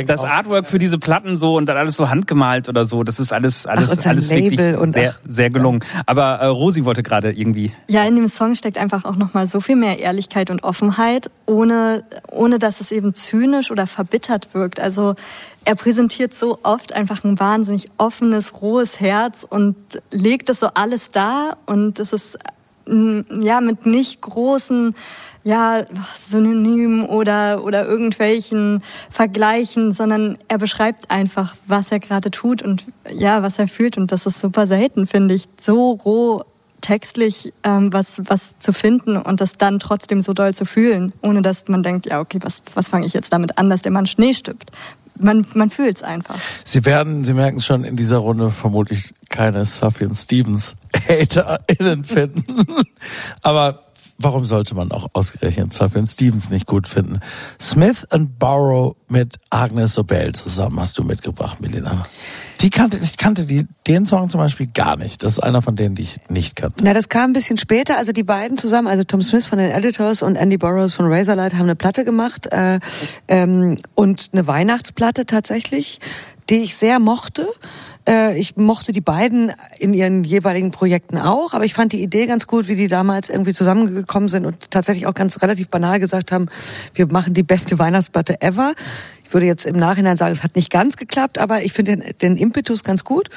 das Artwork für diese Platten so und dann alles so handgemalt oder so, das ist alles alles ach, alles Label wirklich sehr sehr gelungen. Aber äh, Rosi wollte gerade irgendwie Ja, in dem Song steckt einfach auch noch mal so viel mehr Ehrlichkeit und Offenheit, ohne ohne dass es eben zynisch oder verbittert wirkt. Also er präsentiert so oft einfach ein wahnsinnig offenes, rohes Herz und legt das so alles da und es ist ja, mit nicht großen ja, Synonymen oder, oder irgendwelchen Vergleichen, sondern er beschreibt einfach, was er gerade tut und ja, was er fühlt. Und das ist super selten, finde ich, so roh textlich ähm, was, was zu finden und das dann trotzdem so doll zu fühlen, ohne dass man denkt, ja, okay, was, was fange ich jetzt damit an, dass der Mann Schnee stippt man, man fühlt es einfach. Sie werden, Sie merken es schon, in dieser Runde vermutlich keine Sufjan Stevens HaterInnen finden. *laughs* Aber warum sollte man auch ausgerechnet Sufjan Stevens nicht gut finden? Smith and Borrow mit Agnes Obel zusammen hast du mitgebracht, Melina. Die kannte, ich kannte die, den Song zum Beispiel gar nicht. Das ist einer von denen, die ich nicht kannte. Na, das kam ein bisschen später. Also die beiden zusammen, also Tom Smith von den Editors und Andy Burroughs von Razorlight haben eine Platte gemacht äh, ähm, und eine Weihnachtsplatte tatsächlich, die ich sehr mochte. Äh, ich mochte die beiden in ihren jeweiligen Projekten auch, aber ich fand die Idee ganz gut, wie die damals irgendwie zusammengekommen sind und tatsächlich auch ganz relativ banal gesagt haben, wir machen die beste Weihnachtsplatte ever würde jetzt im Nachhinein sagen, es hat nicht ganz geklappt, aber ich finde den, den Impetus ganz gut.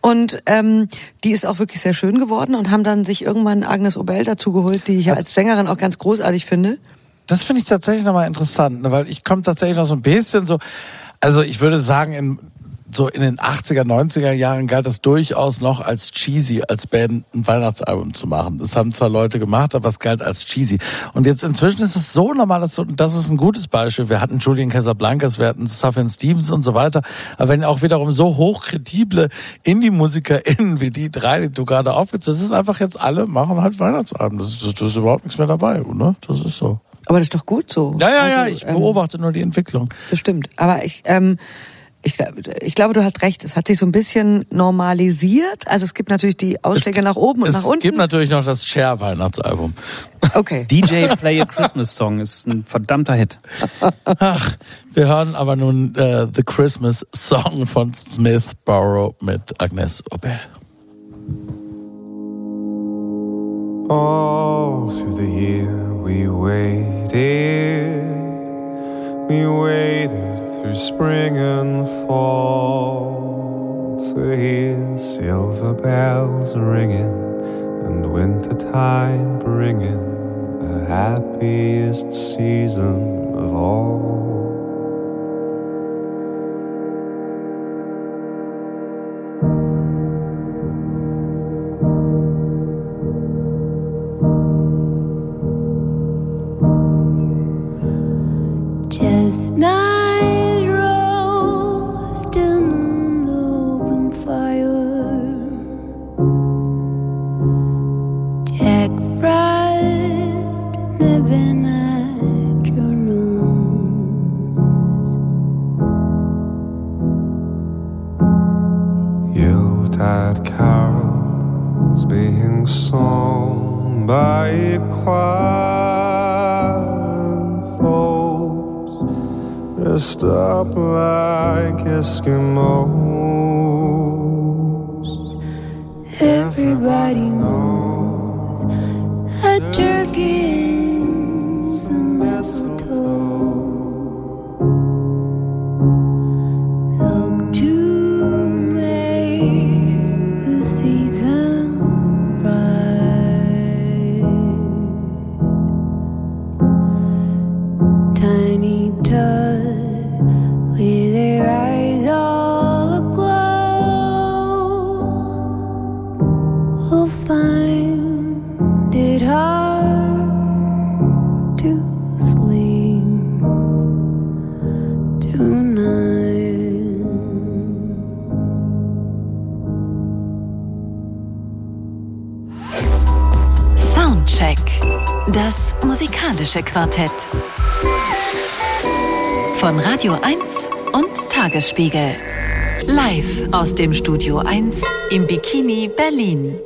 Und ähm, die ist auch wirklich sehr schön geworden und haben dann sich irgendwann Agnes Obel dazu geholt, die ich ja als Sängerin auch ganz großartig finde. Das finde ich tatsächlich nochmal interessant, ne, weil ich komme tatsächlich noch so ein bisschen so, also ich würde sagen, in so in den 80er, 90er Jahren galt es durchaus noch als cheesy, als Band ein Weihnachtsalbum zu machen. Das haben zwar Leute gemacht, aber es galt als cheesy. Und jetzt inzwischen ist es so normal, dass, das ist ein gutes Beispiel. Wir hatten Julian Casablancas, wir hatten Sufjan Stevens und so weiter. Aber wenn auch wiederum so hochkredible Indie-MusikerInnen wie die drei, die du gerade aufgezählt das ist einfach jetzt alle machen halt Weihnachtsalben. Das ist, das ist überhaupt nichts mehr dabei, oder? Das ist so. Aber das ist doch gut so. Ja, ja, ja, also, ich beobachte ähm, nur die Entwicklung. Das stimmt. Aber ich, ähm, ich, ich glaube, du hast recht. Es hat sich so ein bisschen normalisiert. Also es gibt natürlich die Ausschläge es, nach oben und nach unten. Es gibt natürlich noch das Cher-Weihnachtsalbum. Okay. *laughs* DJ Play a Christmas Song ist ein verdammter Hit. Ach, wir hören aber nun äh, The Christmas Song von Smith Barrow mit Agnes Obel. All through the year we waited, we waited through spring and fall to hear silver bells ringing and winter time bringing the happiest season of all. Tagesspiegel. Live aus dem Studio 1 im Bikini Berlin.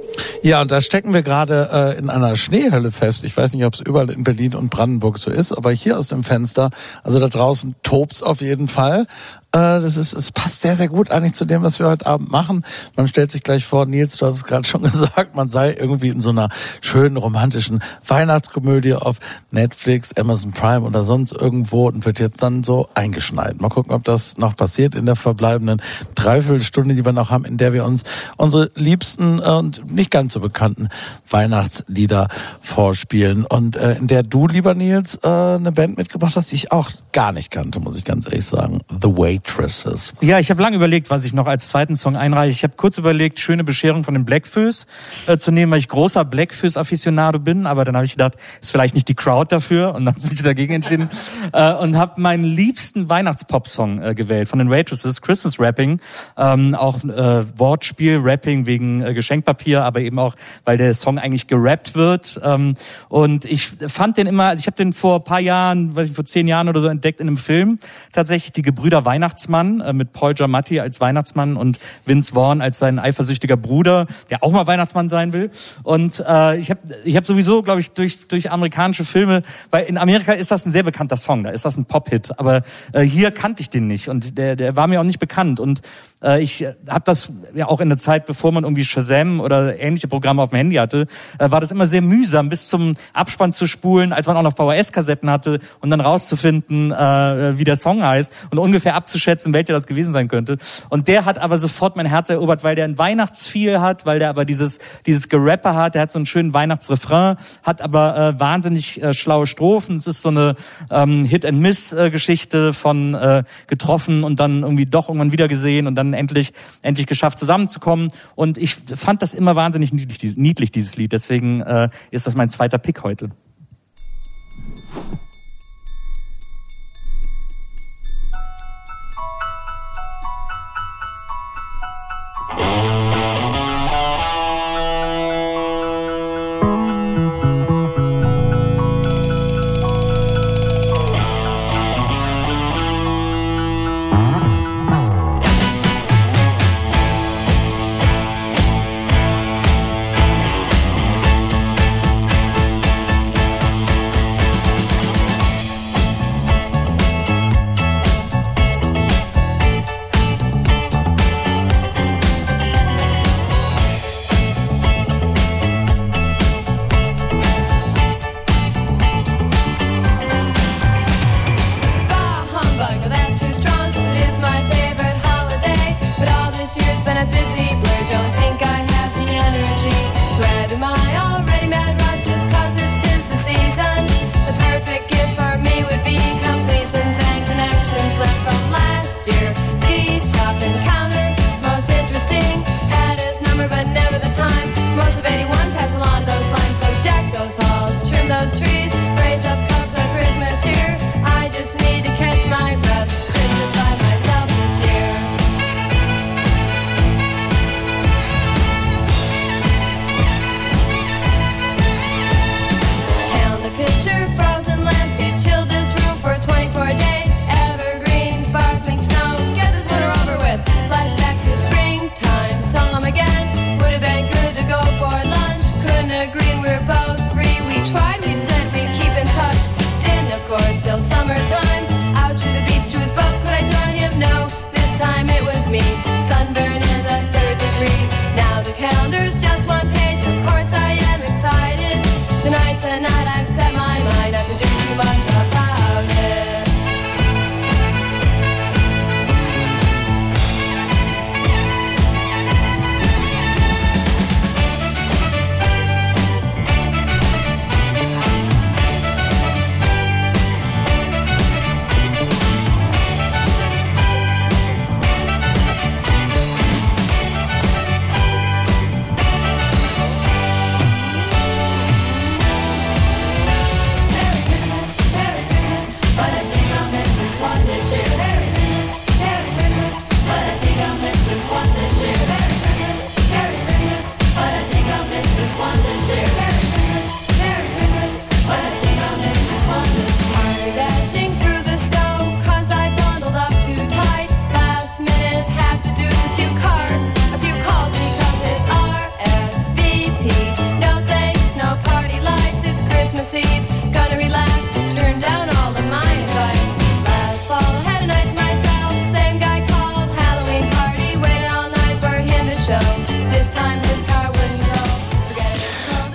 Ja, und da stecken wir gerade äh, in einer Schneehölle fest. Ich weiß nicht, ob es überall in Berlin und Brandenburg so ist, aber hier aus dem Fenster, also da draußen tobt's auf jeden Fall. Äh, das ist, es passt sehr, sehr gut eigentlich zu dem, was wir heute Abend machen. Man stellt sich gleich vor, Nils, du hast es gerade *laughs* schon gesagt, man sei irgendwie in so einer schönen romantischen Weihnachtskomödie auf Netflix, Amazon Prime oder sonst irgendwo und wird jetzt dann so eingeschneit. Mal gucken, ob das noch passiert in der verbleibenden Dreiviertelstunde, die wir noch haben, in der wir uns unsere liebsten und nicht ganz so bekannten Weihnachtslieder vorspielen. Und äh, in der du, lieber Nils, äh, eine Band mitgebracht hast, die ich auch gar nicht kannte, muss ich ganz ehrlich sagen. The Way Waitresses. Was ja, ich habe lange überlegt, was ich noch als zweiten Song einreiche. Ich habe kurz überlegt, schöne Bescherung von den Blackfoes äh, zu nehmen, weil ich großer Blackfoes-Afficionado bin. Aber dann habe ich gedacht, ist vielleicht nicht die Crowd dafür und dann *laughs* habe ich dagegen entschieden äh, und habe meinen liebsten Weihnachtspop-Song äh, gewählt von den Waitresses, Christmas Rapping. Ähm, auch äh, Wortspiel, Rapping wegen äh, Geschenkpapier, aber eben auch, weil der Song eigentlich gerappt wird. Ähm, und ich fand den immer, also ich habe den vor paar Jahren, weiß ich, vor zehn Jahren oder so entdeckt in einem Film. Tatsächlich die Gebrüder Weihnachten Weihnachtsmann äh, mit Paul Giamatti als Weihnachtsmann und Vince Vaughn als sein eifersüchtiger Bruder, der auch mal Weihnachtsmann sein will. Und äh, ich habe ich hab sowieso, glaube ich, durch, durch amerikanische Filme, weil in Amerika ist das ein sehr bekannter Song, da ist das ein Pop-Hit, aber äh, hier kannte ich den nicht und der, der war mir auch nicht bekannt. Und äh, ich habe das ja auch in der Zeit, bevor man irgendwie Shazam oder ähnliche Programme auf dem Handy hatte, äh, war das immer sehr mühsam, bis zum Abspann zu spulen, als man auch noch VHS-Kassetten hatte und dann rauszufinden, äh, wie der Song heißt und ungefähr abzuschätzen, welcher das gewesen sein könnte. Und der hat aber sofort mein Herz erobert, weil der ein Weihnachtsfeel hat, weil der aber dieses, dieses Gerapper hat, der hat so einen schönen Weihnachtsrefrain, hat aber äh, wahnsinnig äh, schlaue Strophen. Es ist so eine ähm, Hit-and-Miss-Geschichte von äh, getroffen und dann irgendwie doch irgendwann wieder gesehen und dann endlich, endlich geschafft zusammenzukommen. Und ich fand das immer wahnsinnig niedlich, dieses Lied. Deswegen äh, ist das mein zweiter Pick heute.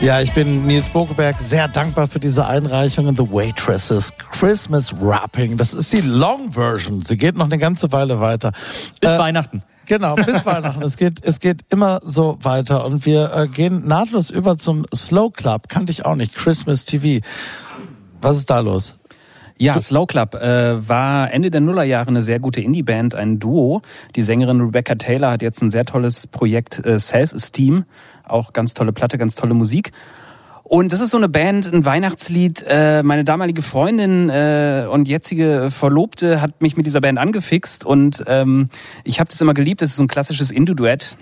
Ja, ich bin Nils Bokeberg sehr dankbar für diese Einreichung in The Waitresses Christmas Wrapping. Das ist die Long Version. Sie geht noch eine ganze Weile weiter. Bis äh, Weihnachten. Genau, bis Weihnachten. Es geht, es geht immer so weiter. Und wir äh, gehen nahtlos über zum Slow Club. Kannte ich auch nicht. Christmas TV. Was ist da los? Ja, Slow Club äh, war Ende der Nullerjahre eine sehr gute Indie-Band, ein Duo. Die Sängerin Rebecca Taylor hat jetzt ein sehr tolles Projekt äh, Self-Esteem auch ganz tolle Platte, ganz tolle Musik. Und das ist so eine Band, ein Weihnachtslied. Äh, meine damalige Freundin äh, und jetzige Verlobte hat mich mit dieser Band angefixt und ähm, ich habe das immer geliebt. Das ist so ein klassisches Indo-Duett.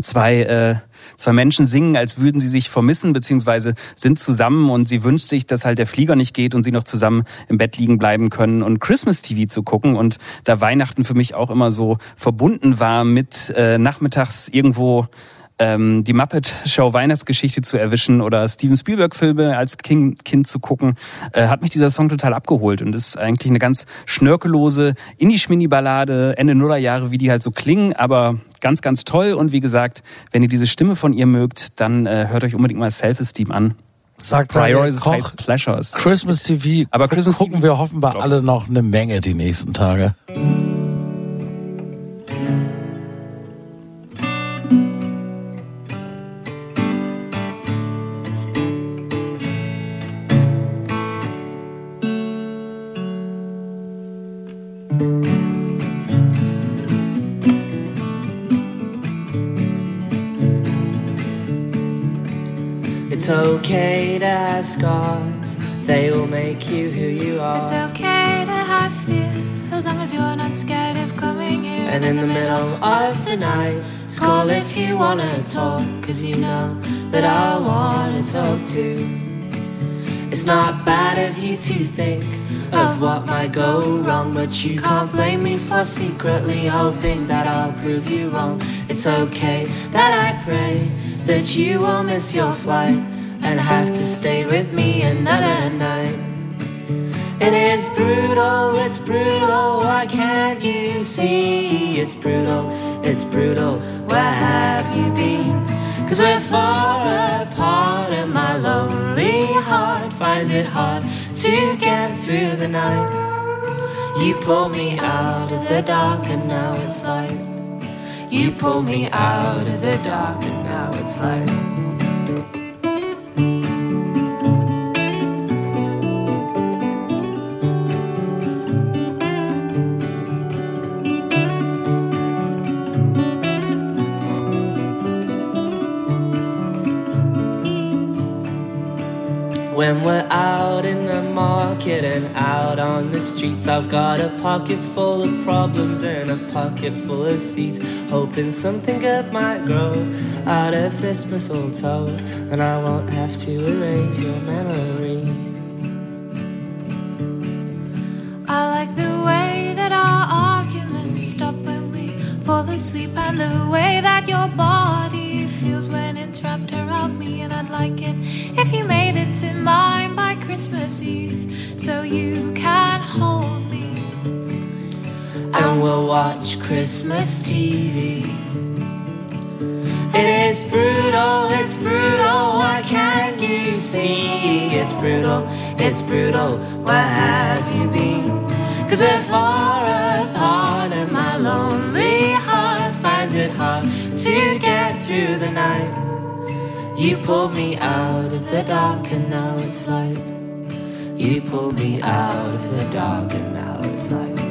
Zwei, äh, zwei Menschen singen, als würden sie sich vermissen, beziehungsweise sind zusammen und sie wünscht sich, dass halt der Flieger nicht geht und sie noch zusammen im Bett liegen bleiben können und Christmas TV zu gucken. Und da Weihnachten für mich auch immer so verbunden war mit äh, nachmittags irgendwo ähm, die Muppet Show Weihnachtsgeschichte zu erwischen oder Steven Spielberg Filme als kind, kind zu gucken, äh, hat mich dieser Song total abgeholt und ist eigentlich eine ganz schnörkellose Indie-Schmini-Ballade, Ende Nullerjahre, wie die halt so klingen, aber ganz, ganz toll. Und wie gesagt, wenn ihr diese Stimme von ihr mögt, dann äh, hört euch unbedingt mal Self-Esteem an. Sagt Prioritize Koch, Pleasures. Christmas TV. Aber Christmas gucken wir offenbar alle noch eine Menge die nächsten Tage. It's okay to have scars, they will make you who you are. It's okay to have fear, as long as you're not scared of coming here. And in the middle of the night, call if you wanna talk, cause you know that I wanna talk too. It's not bad of you to think of what might go wrong, but you can't blame me for secretly hoping that I'll prove you wrong. It's okay that I pray that you will miss your flight and have to stay with me another night. It is brutal, it's brutal, why can't you see? It's brutal, it's brutal, where have you been? Cause we're far apart and my lonely heart finds it hard to get through the night. You pull me out of the dark and now it's light. You pull me out of the dark and now it's light. When we're out in the market and out on the streets, I've got a pocket full of problems and a pocket full of seeds. Hoping something good might grow out of this mistletoe, and I won't have to erase your memory. I like the way that our arguments stop when we fall asleep, and the way that your body feels when it's wrapped around me. And I'd like it if you it mine by Christmas Eve, so you can hold me. and we'll watch Christmas TV. It is brutal, it's brutal, why can't you see? It's brutal, it's brutal, where have you been? Cause we're far apart and my lonely heart finds it hard to get through the night. You pulled me out of the dark and now it's light. You pulled me out of the dark and now it's light.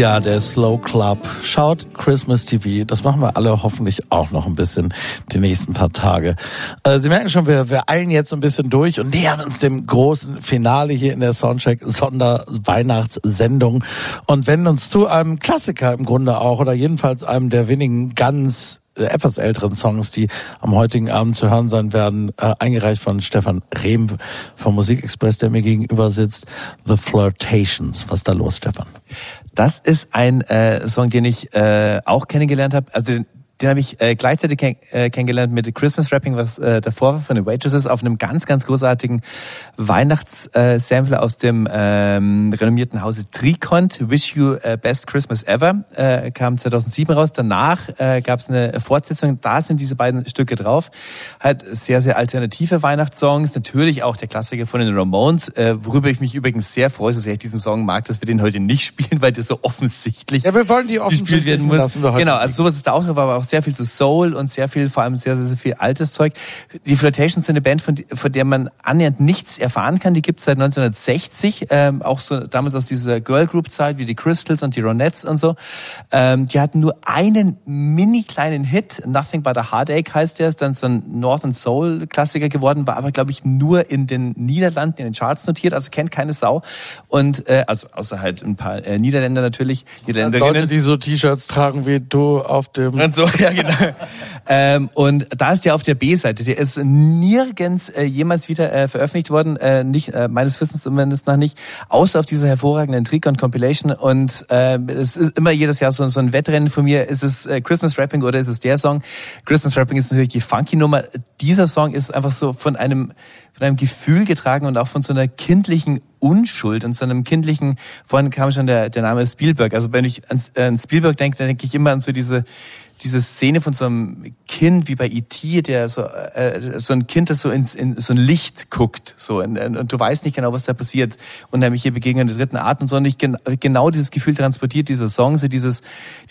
Ja, der Slow Club. Schaut Christmas TV. Das machen wir alle hoffentlich auch noch ein bisschen die nächsten paar Tage. Äh, Sie merken schon, wir, wir eilen jetzt ein bisschen durch und nähern uns dem großen Finale hier in der Soundcheck Sonderweihnachtssendung und wenden uns zu einem Klassiker im Grunde auch oder jedenfalls einem der wenigen ganz äh, etwas älteren Songs, die am heutigen Abend zu hören sein werden, äh, eingereicht von Stefan Rehm vom Musikexpress, der mir gegenüber sitzt. The Flirtations. Was ist da los, Stefan? Das ist ein äh, Song, den ich äh, auch kennengelernt habe. Also den, den habe ich äh, gleichzeitig kenn äh, kennengelernt mit Christmas Rapping, was äh, davor war von den Waitresses, auf einem ganz, ganz großartigen Weihnachtssampler äh, aus dem ähm, renommierten Hause Tricont, Wish You äh, Best Christmas Ever, äh, kam 2007 raus. Danach äh, gab es eine Fortsetzung, da sind diese beiden Stücke drauf. Halt sehr, sehr alternative Weihnachtssongs, natürlich auch der Klassiker von den Ramones, äh, worüber ich mich übrigens sehr freue, so sehr ich diesen Song mag, dass wir den heute nicht *laughs* spielen, weil der so offensichtlich Ja, wir wollen die offensichtlich werden muss. lassen wir heute Genau, also sowas ist da auch aber auch sehr viel zu Soul und sehr viel, vor allem sehr, sehr, sehr viel altes Zeug. Die Flirtations sind eine Band, von, von der man annähernd nichts erfahren kann. Die gibt es seit 1960, ähm, auch so damals aus dieser Girl Group Zeit wie die Crystals und die Ronettes und so. Ähm, die hatten nur einen mini kleinen Hit, Nothing But a Heartache heißt der, ist dann so ein Northern Soul Klassiker geworden, war aber glaube ich nur in den Niederlanden in den Charts notiert, also kennt keine Sau. Und äh, also außer halt ein paar äh, Niederländer natürlich, Leute, Niederländerinnen. die so T-Shirts tragen wie du auf dem Und so. *laughs* ja, genau. ähm, und da ist der auf der B-Seite. Der ist nirgends äh, jemals wieder äh, veröffentlicht worden, äh, nicht äh, meines Wissens zumindest noch nicht, außer auf dieser hervorragenden Tricon Compilation. Und äh, es ist immer jedes Jahr so, so ein Wettrennen von mir. Ist es äh, Christmas Rapping oder ist es der Song? Christmas Rapping ist natürlich die funky Nummer. Dieser Song ist einfach so von einem von einem Gefühl getragen und auch von so einer kindlichen Unschuld und so einem kindlichen, vorhin kam schon der, der Name Spielberg. Also wenn ich an, an Spielberg denke, dann denke ich immer an so diese, diese Szene von so einem Kind wie bei E.T., der so, äh, so ein Kind, das so ins in so ein Licht guckt, so und, und du weißt nicht genau, was da passiert. Und nämlich hier Begegnung der dritten Art und so. Und ich gen genau dieses Gefühl transportiert dieser Song, so dieses,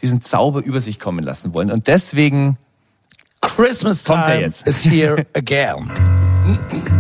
diesen Zauber über sich kommen lassen wollen. Und deswegen Christmas kommt er time jetzt. is here again. *laughs*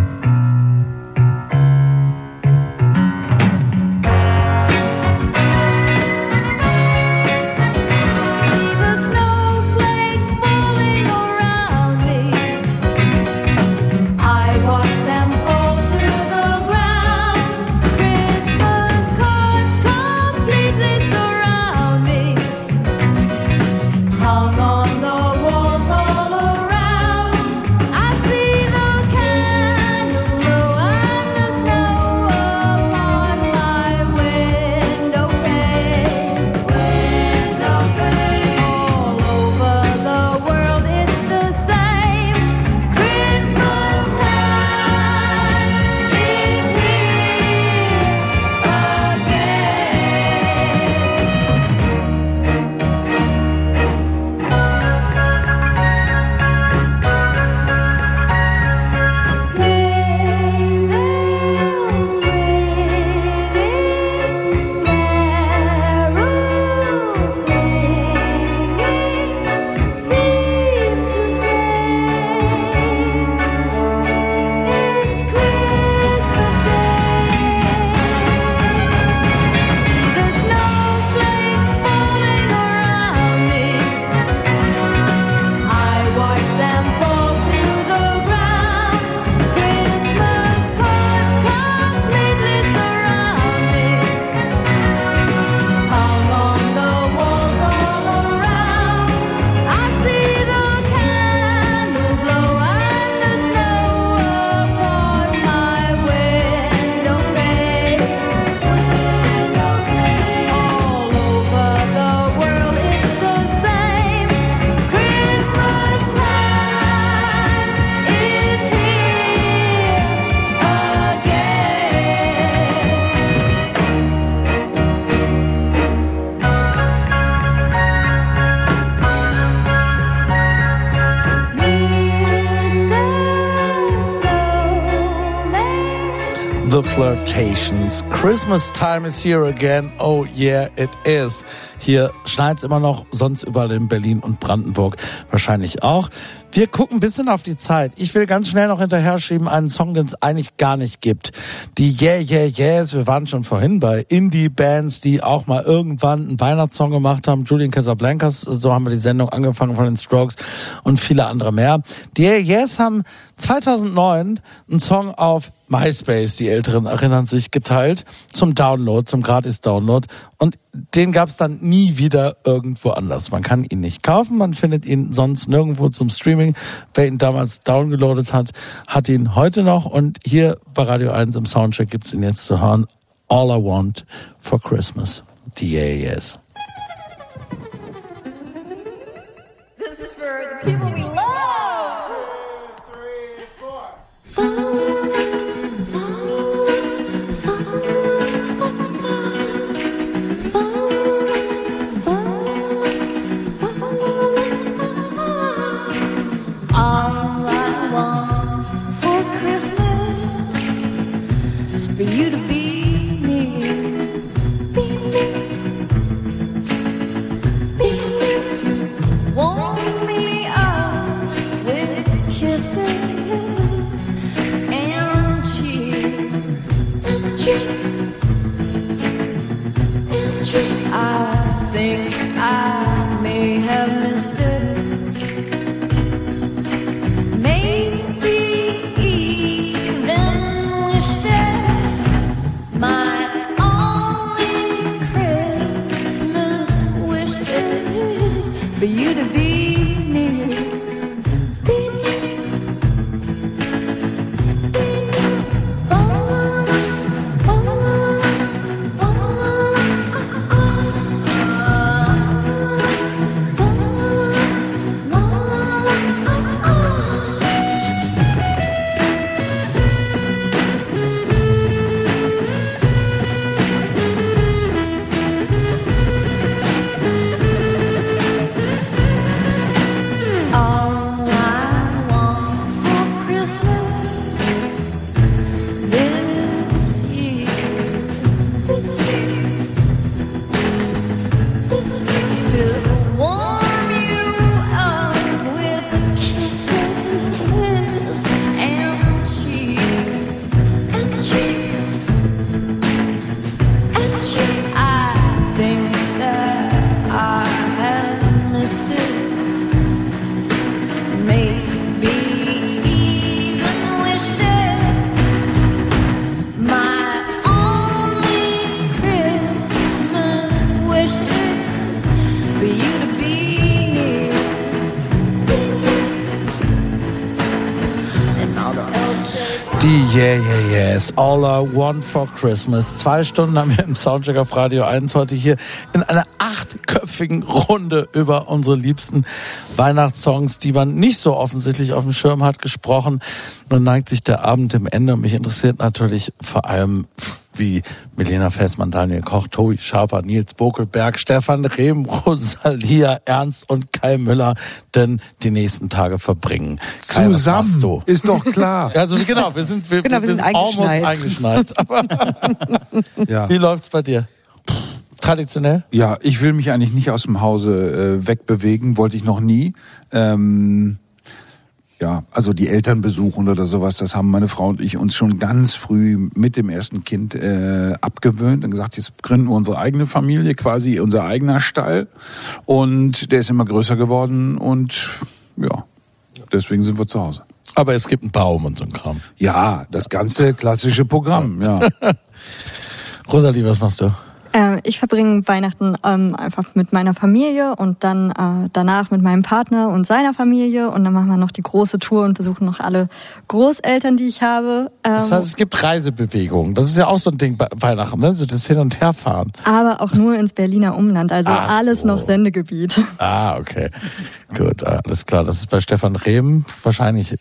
Flirtations. Christmas time is here again. Oh yeah, it is. Hier schneit's immer noch, sonst überall in Berlin und Brandenburg wahrscheinlich auch. Wir gucken ein bisschen auf die Zeit. Ich will ganz schnell noch hinterher schieben einen Song, den es eigentlich gar nicht gibt. Die Yeah Yeah Yeahs, wir waren schon vorhin bei Indie-Bands, die auch mal irgendwann einen Weihnachtssong gemacht haben. Julian Casablancas, so haben wir die Sendung angefangen von den Strokes und viele andere mehr. Die Yeah Yeahs haben 2009 einen Song auf MySpace, die Älteren erinnern sich, geteilt zum Download, zum Gratis-Download. Und den gab's dann nie wieder irgendwo anders. Man kann ihn nicht kaufen, man findet ihn sonst nirgendwo zum Streaming. Wer ihn damals downgeloadet hat, hat ihn heute noch. Und hier bei Radio 1 im Soundcheck gibt's ihn jetzt zu hören. All I Want for Christmas. Yeah Yeahs. This is for the people we love. All I Yeahs, All I Want for Christmas. Zwei Stunden haben wir im Soundcheck auf Radio 1 heute hier in einer achtköpfigen Runde über unsere liebsten Weihnachtssongs, die man nicht so offensichtlich auf dem Schirm hat, gesprochen. Nun neigt sich der Abend dem Ende und mich interessiert natürlich vor allem, wie Milena Felsmann, Daniel Koch, Tobi Schaper, Nils Bokelberg, Stefan Rehm, Rosalia Ernst und Kai Müller denn die nächsten Tage verbringen. Kai, Zusammen. Ist doch klar. *laughs* Also genau, wir sind, wir, Genau, wir sind almost eingeschneit. eingeschneit. Aber *laughs* Ja. wie läuft's bei dir? Traditionell? Ja, ich will mich eigentlich nicht aus dem Hause äh, wegbewegen, wollte ich noch nie. Ähm, ja, also die Eltern besuchen oder sowas, das haben meine Frau und ich uns schon ganz früh mit dem ersten Kind äh, abgewöhnt und gesagt, jetzt gründen wir unsere eigene Familie, quasi unser eigener Stall. Und der ist immer größer geworden und ja, deswegen sind wir zu Hause. Aber es gibt einen Baum und so ein Kram. Ja, das ganze klassische Programm, ja. *laughs* Rosalie, was machst du? Äh, ich verbringe Weihnachten ähm, einfach mit meiner Familie und dann äh, danach mit meinem Partner und seiner Familie und dann machen wir noch die große Tour und besuchen noch alle Großeltern, die ich habe. Ähm, Das heißt, es gibt Reisebewegungen. Das ist ja auch so ein Ding bei Weihnachten, ne? So das Hin- und Herfahren. aber auch nur ins Berliner Umland, also Ach alles so. noch Sendegebiet. Ah, okay. Gut, alles klar. Das ist bei Stefan Rehm wahrscheinlich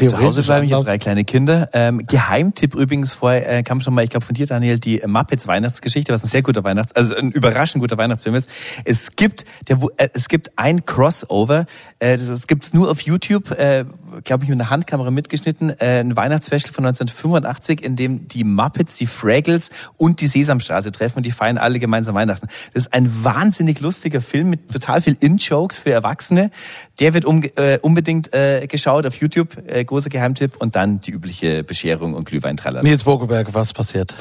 Ja, zu Hause bleiben, ich habe drei kleine Kinder. Ähm, Geheimtipp übrigens, vorher äh, kam schon mal, ich glaube von dir, Daniel, die Muppets Weihnachtsgeschichte, was ein sehr guter Weihnachts-, also ein überraschend guter Weihnachtsfilm ist. Es gibt, der, äh, es gibt ein Crossover, äh, das, das gibt's nur auf YouTube, äh, glaube ich, mit einer Handkamera mitgeschnitten, äh, ein Weihnachtsspecial von 1985, in dem die Muppets, die Fraggles und die Sesamstraße treffen und die feiern alle gemeinsam Weihnachten. Das ist ein wahnsinnig lustiger Film mit total viel In-Jokes für Erwachsene. Der wird um, äh, unbedingt äh, geschaut auf YouTube, äh, großer Geheimtipp und dann die übliche Bescherung und Glühweintrallern. Nils Bokelberg, was passiert?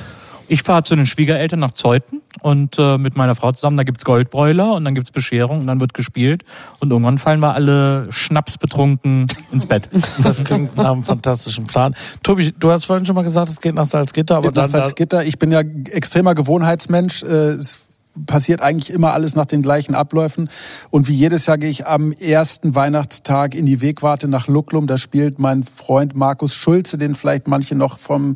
Ich fahre zu den Schwiegereltern nach Zeuthen und äh, mit meiner Frau zusammen, da gibt's Goldbräuler und dann gibt's Bescherung und dann wird gespielt und irgendwann fallen wir alle schnapsbetrunken ins Bett. *laughs* Das klingt nach einem fantastischen Plan. Tobi, du hast vorhin schon mal gesagt, es geht nach Salzgitter, aber Geht nach dann Salzgitter. Ich bin ja extremer Gewohnheitsmensch. Äh, passiert eigentlich immer alles nach den gleichen Abläufen. Und wie jedes Jahr gehe ich am ersten Weihnachtstag in die Wegwarte nach Lucklum. Da spielt mein Freund Markus Schulze, den vielleicht manche noch vom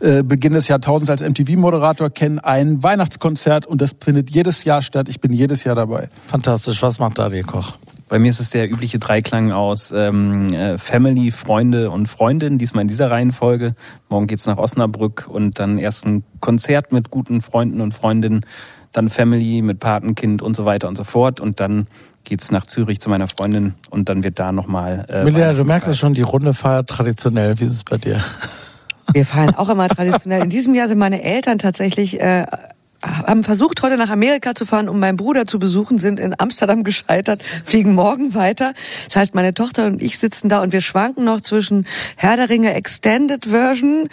äh, Beginn des Jahrtausends als MTV-Moderator kennen, ein Weihnachtskonzert. Und das findet jedes Jahr statt. Ich bin jedes Jahr dabei. Fantastisch. Was macht Daniel Koch? Bei mir ist es der übliche Dreiklang aus ähm, äh, Family, Freunde und Freundin, diesmal in dieser Reihenfolge. Morgen geht's nach Osnabrück und dann erst ein Konzert mit guten Freunden und Freundinnen, dann Family mit Patenkind und so weiter und so fort. Und dann geht's nach Zürich zu meiner Freundin und dann wird da nochmal. Äh, Milena, du merkst ja schon, die Runde feiert traditionell. Wie ist es bei dir? Wir feiern auch immer traditionell. In diesem Jahr sind meine Eltern tatsächlich äh, haben versucht, heute nach Amerika zu fahren, um meinen Bruder zu besuchen, sind in Amsterdam gescheitert, fliegen morgen weiter. Das heißt, meine Tochter und ich sitzen da und wir schwanken noch zwischen Herr der Ringe Extended Version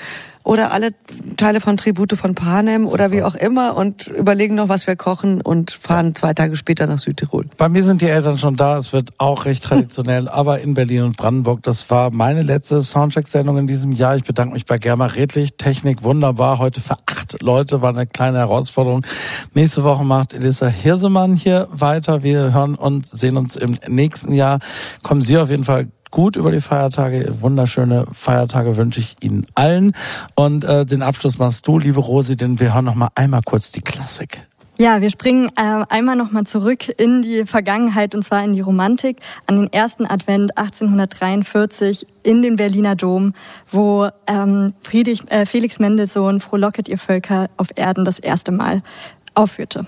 oder alle Teile von Tribute von Panem oder wie auch immer und überlegen noch, was wir kochen und fahren zwei Tage später nach Südtirol. Bei mir sind die Eltern schon da. Es wird auch recht traditionell, *laughs* aber in Berlin und Brandenburg. Das war meine letzte Soundcheck-Sendung in diesem Jahr. Ich bedanke mich bei Germa Redlich. Technik wunderbar. Heute für acht Leute war eine kleine Herausforderung. Nächste Woche macht Elisa Hirsemann hier weiter. Wir hören und sehen uns im nächsten Jahr. Kommen Sie auf jeden Fall gut über die Feiertage. Wunderschöne Feiertage wünsche ich Ihnen allen. Und äh, den Abschluss machst du, liebe Rosi, denn wir hören noch mal einmal kurz die Klassik. Ja, wir springen äh, einmal nochmal zurück in die Vergangenheit und zwar in die Romantik, an den ersten Advent 1843 in den Berliner Dom, wo ähm, Friedrich, äh, Felix Mendelssohn Frohlocket ihr Völker auf Erden das erste Mal aufführte.